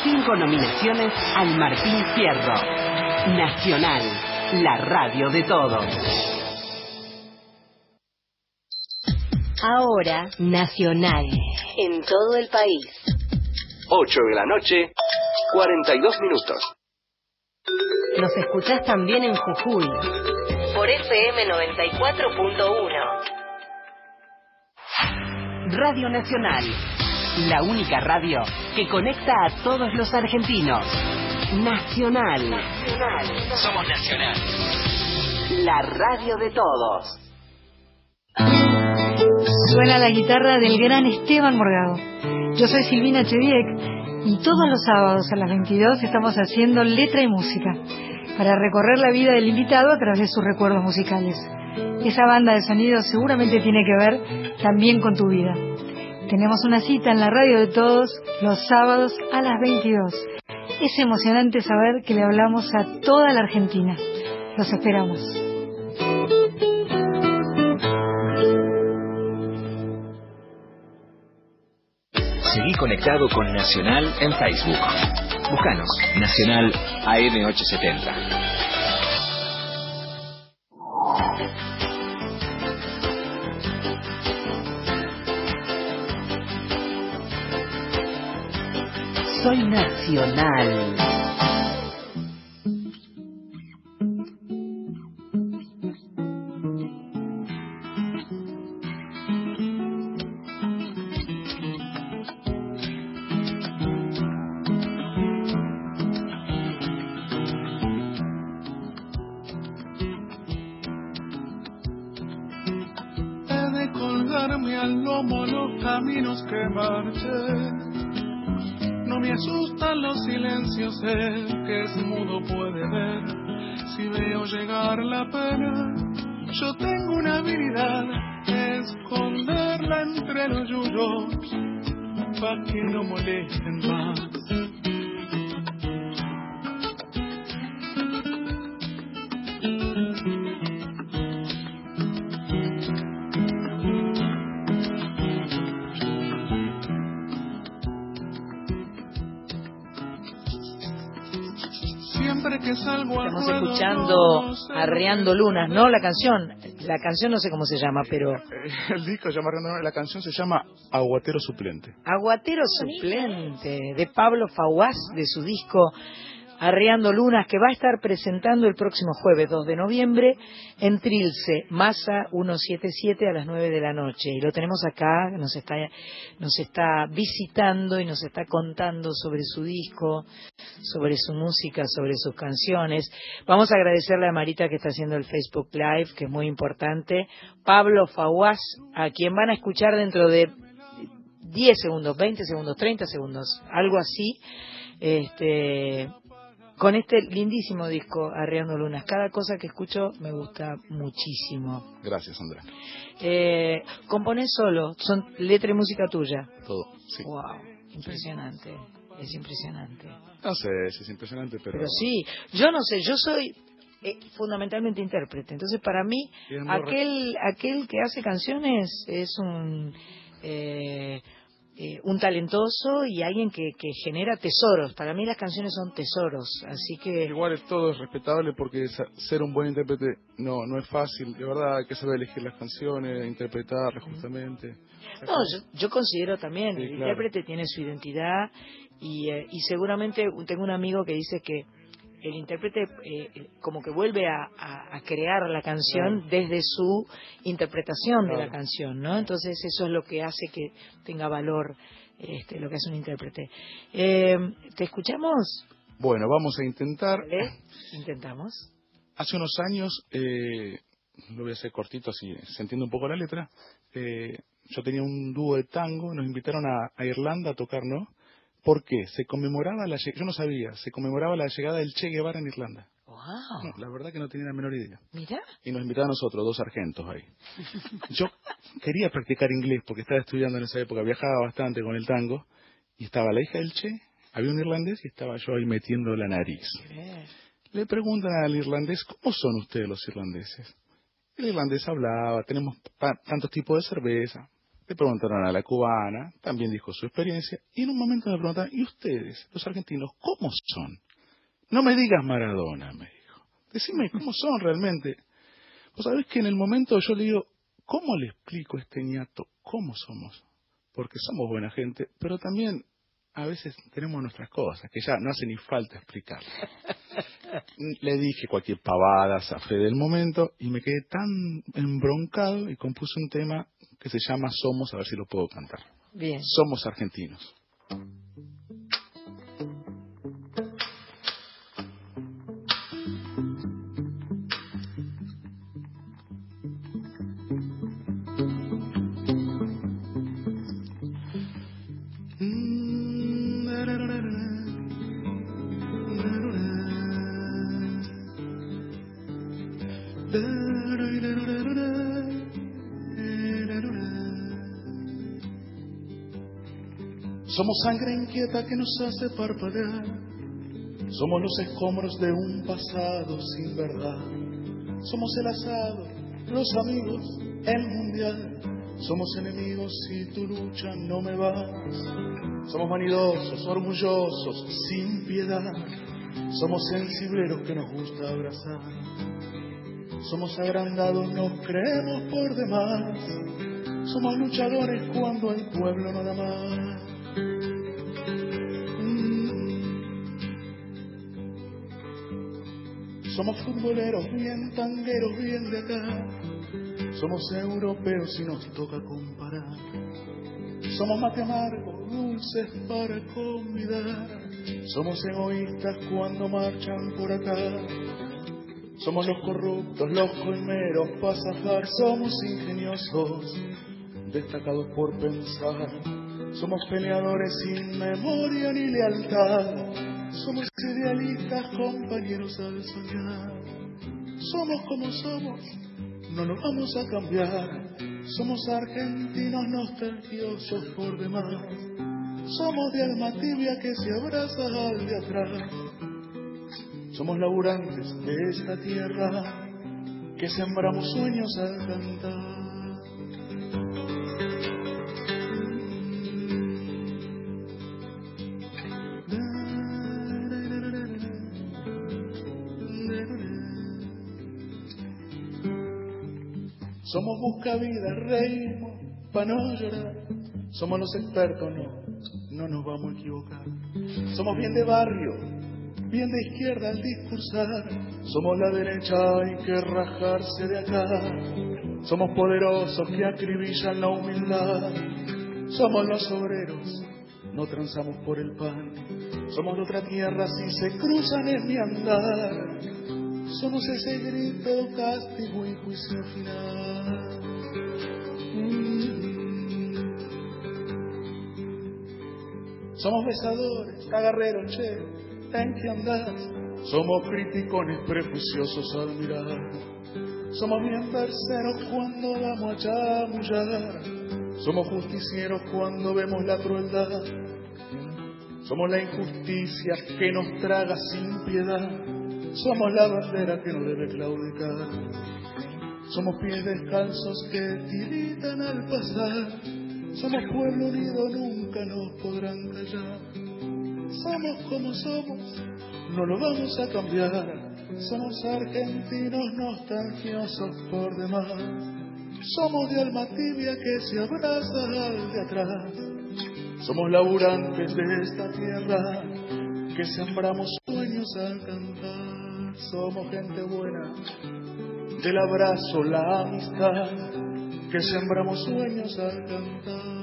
S5: Cinco nominaciones al Martín Fierro. Nacional, la radio de todos. Ahora, Nacional. En todo el país.
S20: 8 de la noche, 42 minutos.
S5: Nos escuchás también en Jujuy. Por FM 94.1. Radio Nacional. La única radio que conecta a todos los argentinos. Nacional.
S17: Somos Nacional.
S5: La radio de todos.
S21: Suena la guitarra del gran Esteban Morgado. Yo soy Silvina Chediek y todos los sábados a las 22 estamos haciendo letra y música para recorrer la vida del invitado a través de sus recuerdos musicales. Esa banda de sonido seguramente tiene que ver también con tu vida. Tenemos una cita en la radio de todos los sábados a las 22. Es emocionante saber que le hablamos a toda la Argentina. Los esperamos.
S22: Seguí conectado con Nacional en Facebook. Búscanos, Nacional AM870.
S5: Soy nacional.
S12: No la
S1: canción. La canción no sé cómo se llama, pero
S13: El disco se llama la canción se llama Aguatero Suplente.
S1: Aguatero Suplente de Pablo Fawaz de su disco Arreando Lunas que va a estar presentando el próximo jueves 2 de noviembre en Trilce, Masa 177 a las 9 de la noche. Y lo tenemos acá, nos está, nos está visitando y nos está contando sobre su disco, sobre su música, sobre sus canciones. Vamos a agradecerle a Marita que está haciendo el Facebook Live, que es muy importante. Pablo Fawaz, a quien van a escuchar dentro de 10 segundos, 20 segundos, 30 segundos, algo así, este, con este lindísimo disco, Arreando Lunas. Cada cosa que escucho me gusta muchísimo.
S13: Gracias, Andrea.
S1: Eh, componés solo, son letra y música tuya.
S13: Todo, sí.
S1: Wow, impresionante, es impresionante.
S13: No sé es impresionante, pero...
S1: Pero sí, yo no sé, yo soy eh, fundamentalmente intérprete, entonces para mí aquel aquel que hace canciones es un eh, eh, un talentoso y alguien que, que genera tesoros. Para mí las canciones son tesoros, así que
S13: Igual es todo es respetable porque ser un buen intérprete no no es fácil. De verdad hay que saber elegir las canciones, interpretarlas justamente.
S1: No, yo, yo considero también,
S13: Sí,
S1: el
S13: claro.
S1: intérprete tiene su identidad y, eh, y seguramente tengo un amigo que dice que el intérprete eh, eh, como que vuelve a, a- a crear la canción desde su interpretación de la canción, ¿no? Entonces eso es lo que hace que tenga valor este, lo que hace un intérprete. Eh, ¿Te escuchamos?
S13: Bueno, vamos a intentar.
S1: ¿Vale? Intentamos.
S13: Hace unos años, eh, lo voy a hacer cortito así se entiende un poco la letra. eh, yo tenía un dúo de tango, nos invitaron a, a Irlanda a tocar, ¿no? ¿Por qué? Se conmemoraba la yo no sabía, se conmemoraba la llegada del Che Guevara en Irlanda.
S1: Wow.
S13: No, la verdad que no tenía la menor idea.
S1: Mira.
S13: Y nos invitaron a nosotros, dos sargentos ahí. Yo quería practicar inglés porque estaba estudiando en esa época, viajaba bastante con el tango, y estaba la hija del Che, había un irlandés y estaba yo ahí metiendo la nariz. Le preguntan al irlandés, ¿cómo son ustedes los irlandeses? El irlandés hablaba, tenemos tantos tipos de cerveza. Le preguntaron a la cubana, también dijo su experiencia, y en un momento me preguntaron, ¿y ustedes, los argentinos, cómo son? No me digas Maradona, me dijo. Decime, ¿cómo son realmente? Vos sabés que en el momento yo le digo, ¿cómo le explico a este ñato cómo somos? Porque somos buena gente, pero también a veces tenemos nuestras cosas, que ya no hace ni falta explicar. Le dije cualquier pavada, zafé del momento, y me quedé tan embroncado y compuse un tema que se llama Somos, a ver si lo puedo cantar.
S1: Bien.
S13: Somos argentinos.
S12: Somos sangre inquieta que nos hace parpadear. Somos los escombros de un pasado sin verdad. Somos el asado, los amigos, el mundial. Somos enemigos si tu lucha no me vas. Somos vanidosos, orgullosos, sin piedad. Somos sensibleros que nos gusta abrazar. Somos agrandados, nos creemos por demás. Somos luchadores cuando el pueblo no da más. Somos futboleros bien tangueros, bien de acá. Somos europeos y nos toca comparar. Somos mate amargos, dulces para convidar. Somos egoístas cuando marchan por acá. Somos los corruptos, los colmeros para zafar. Somos ingeniosos, destacados por pensar. Somos peleadores sin memoria ni lealtad. Somos idealistas, compañeros al soñar. Somos como somos, no nos vamos a cambiar. Somos argentinos nostalgiosos por demás. Somos de alma tibia que se abraza al de atrás. Somos laburantes de esta tierra que sembramos sueños al cantar. Somos busca vida, reímos para no llorar. Somos los expertos, no, no nos vamos a equivocar. Somos bien de barrio, bien de izquierda al discursar. Somos la derecha, hay que rajarse de acá. Somos poderosos que acribillan la humildad. Somos los obreros, no transamos por el pan. Somos de otra tierra, si se cruzan es mi andar. Somos ese grito, castigo y juicio final. Somos besadores, cagarreros, che, en que andás. Somos criticones prejuiciosos al mirar. Somos bien verseros cuando vamos a chamullar. Somos justicieros cuando vemos la crueldad. Somos la injusticia que nos traga sin piedad. Somos la bandera que no debe claudicar. Somos pies descalzos que tiritan al pasar. Somos pueblo unido, nunca nos podrán callar. Somos como somos, no lo vamos a cambiar. Somos argentinos nostalgiosos por demás. Somos de alma tibia que se abraza al de atrás. Somos laburantes de esta tierra que sembramos sueños al cantar. Somos gente buena, del abrazo la amistad, que sembramos sueños al cantar.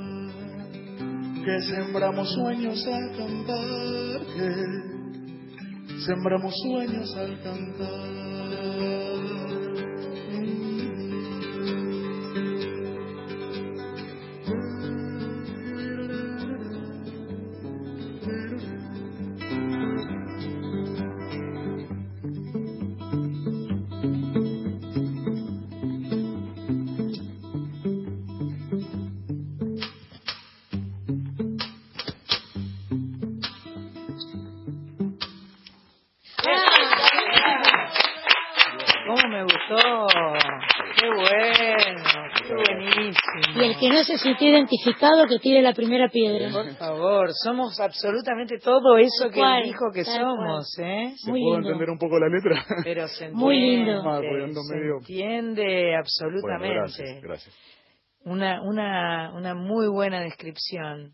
S12: Que sembramos sueños al cantar, que sembramos sueños al cantar.
S2: Que sintió identificado, que tire la primera piedra.
S1: Por favor, somos absolutamente todo eso que él dijo que
S2: tal
S1: somos, ¿eh?
S12: ¿Se puedo entender un poco la letra?
S1: Pero se entiende,
S2: Muy lindo.
S12: Ah,
S1: se entiende absolutamente.
S12: Bueno, gracias, gracias.
S1: Una, una, una muy buena descripción.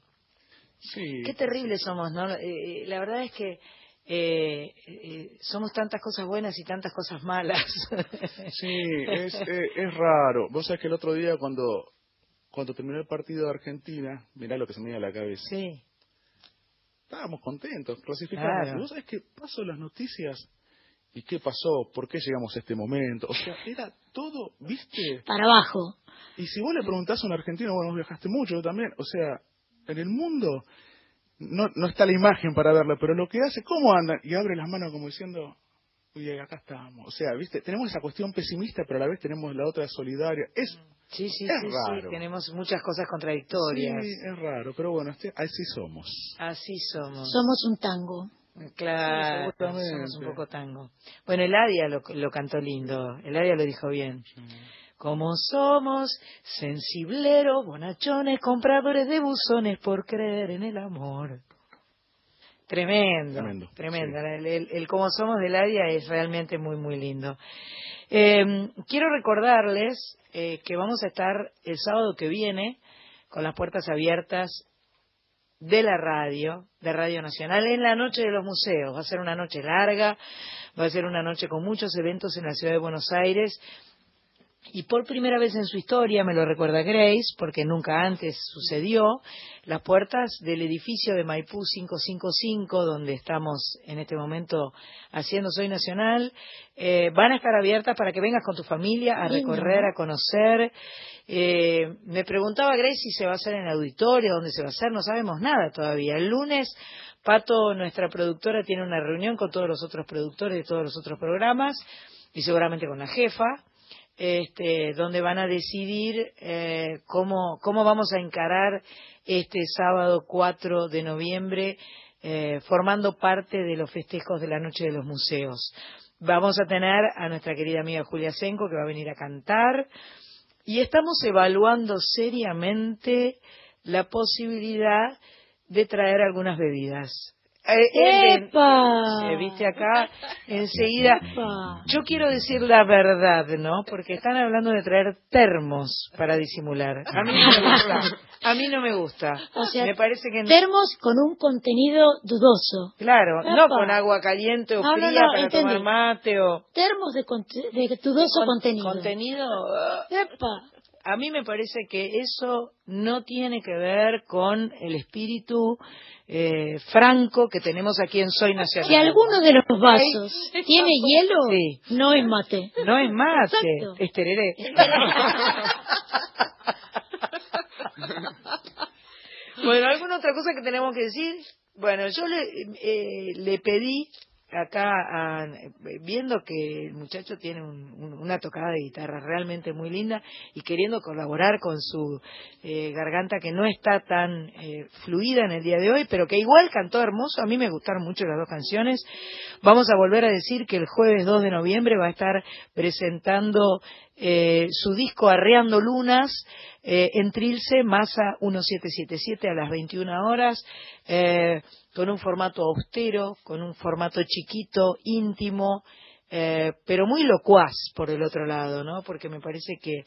S12: Sí.
S1: Qué terribles somos, ¿no? Eh, la verdad es que eh, eh, somos tantas cosas buenas y tantas cosas malas.
S12: Sí, es, eh, es raro. Vos sabés que el otro día cuando, cuando terminó el partido de Argentina, mirá lo que se me viene a la cabeza.
S1: Sí.
S12: Estábamos contentos, clasificamos.
S1: Claro.
S12: Vos sabés que paso las noticias y qué pasó, por qué llegamos a este momento. O sea, era todo, ¿viste?
S2: Para abajo.
S12: Y si vos le preguntás a un argentino, bueno, vos viajaste mucho también, o sea, en el mundo no, no está la imagen para verla, pero lo que hace, ¿cómo andan? Y abre las manos como diciendo, oye, acá estamos. O sea, ¿viste? Tenemos esa cuestión pesimista, pero a la vez tenemos la otra solidaria. Es,
S1: Sí, sí,
S12: es
S1: sí,
S12: raro.
S1: sí, tenemos muchas cosas contradictorias.
S12: Sí, es raro, pero bueno, este- así somos.
S1: Así somos.
S2: Somos un tango.
S1: Claro,
S12: Sí,
S1: somos un poco tango. Bueno, Eladia lo, lo cantó lindo, Eladia lo dijo bien. Como somos sensibleros, bonachones, compradores de buzones por creer en el amor. Tremendo,
S12: Tremendo,
S1: tremendo. El, el- el como somos de Eladia es realmente muy, muy lindo. Eh, quiero recordarles eh, que vamos a estar el sábado que viene con las puertas abiertas de la radio, de Radio Nacional, en la noche de los museos. Va a ser una noche larga, va a ser una noche con muchos eventos en la ciudad de Buenos Aires. Y por primera vez en su historia, me lo recuerda Grace, porque nunca antes sucedió, las puertas del edificio de Maipú 555, donde estamos en este momento haciendo Soy Nacional, eh, van a estar abiertas para que vengas con tu familia a
S2: Lindo,
S1: recorrer, a conocer. Eh, me preguntaba Grace si se va a hacer en auditorio, dónde se va a hacer, no sabemos nada todavía. El lunes, Pato, nuestra productora, tiene una reunión con todos los otros productores de todos los otros programas y seguramente con la jefa este, donde van a decidir eh, cómo, cómo vamos a encarar este sábado 4 de noviembre eh, formando parte de los festejos de la Noche de los Museos. Vamos a tener a nuestra querida amiga Julia Senko que va a venir a cantar y estamos evaluando seriamente la posibilidad de traer algunas bebidas. Eh, eh,
S2: ¡Epa!
S1: se viste acá enseguida.
S2: ¡Epa!
S1: Yo quiero decir la verdad, ¿no? Porque están hablando de traer termos para disimular. A mí no me gusta. A mí no me gusta.
S2: O sea,
S1: me parece que
S2: termos con un contenido dudoso.
S1: claro, no con agua caliente o
S2: No, no,
S1: fría
S2: no,
S1: para
S2: entendí.
S1: tomar mate o
S2: Termos de, conte- de dudoso
S1: Con-
S2: contenido.
S1: contenido. ah,
S2: ¡Epa!
S1: A mí me parece que eso no tiene que ver con el espíritu eh, franco que tenemos aquí en Soy Nacional.
S2: Si alguno de los vasos tiene hielo,
S1: Sí.
S2: no es mate.
S1: No es mate,
S2: Exacto.
S1: es tereré. bueno, ¿alguna otra cosa que tenemos que decir? Bueno, yo le, eh, le pedí acá, a- viendo que el muchacho tiene un- una tocada de guitarra realmente muy linda y queriendo colaborar con su eh, garganta que no está tan eh, fluida en el día de hoy, pero que igual cantó hermoso, a mí me gustaron mucho las dos canciones. Vamos a volver a decir que el jueves 2 de noviembre va a estar presentando eh, su disco Arreando Lunas eh, en Trilce, Masa 1777 a las 21 horas, eh, con un formato austero, con un formato chiquito, íntimo, eh, pero muy locuaz por el otro lado, ¿no? Porque me parece que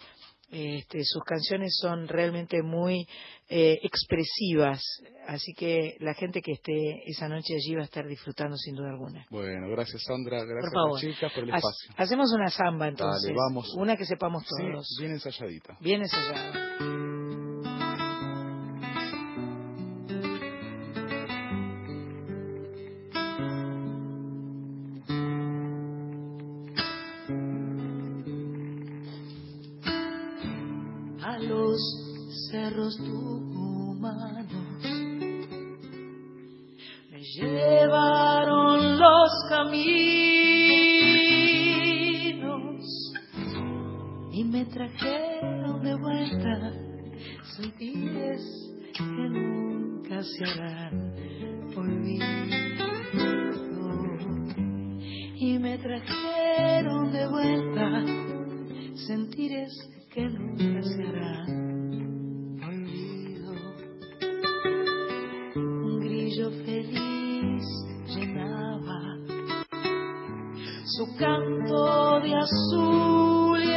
S1: este, sus canciones son realmente muy eh, expresivas, así que la gente que esté esa noche allí va a estar disfrutando sin duda alguna.
S13: Bueno, gracias Sandra, gracias
S1: Por favor.
S13: a chicas por el
S1: Ha-
S13: espacio.
S1: Hacemos una samba entonces,
S13: Dale, vamos.
S1: una que sepamos
S13: Sí,
S1: todos.
S13: bien ensayadita.
S1: Bien ensayado.
S10: Y me trajeron de vuelta sentires que nunca se harán olvido. Y me trajeron de vuelta sentires que nunca se harán su canto de azul y.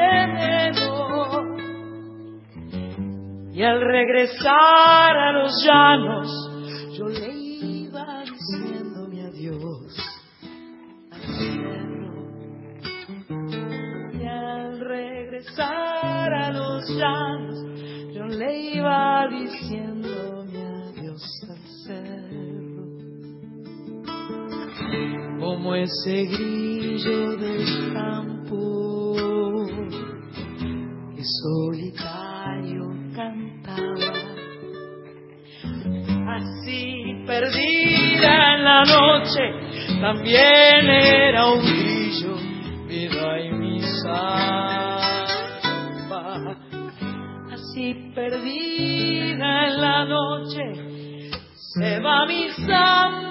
S10: Y al regresar a los llanos, yo le iba diciendo mi adiós al cielo. Y al regresar a los llanos, yo le iba diciendo mi adiós al cerro. Como ese grillo del campo que solitario cantaba. Así perdida en la noche, también era un grillo, vida y mi samba.
S1: Así perdida en la noche, se va mi samba.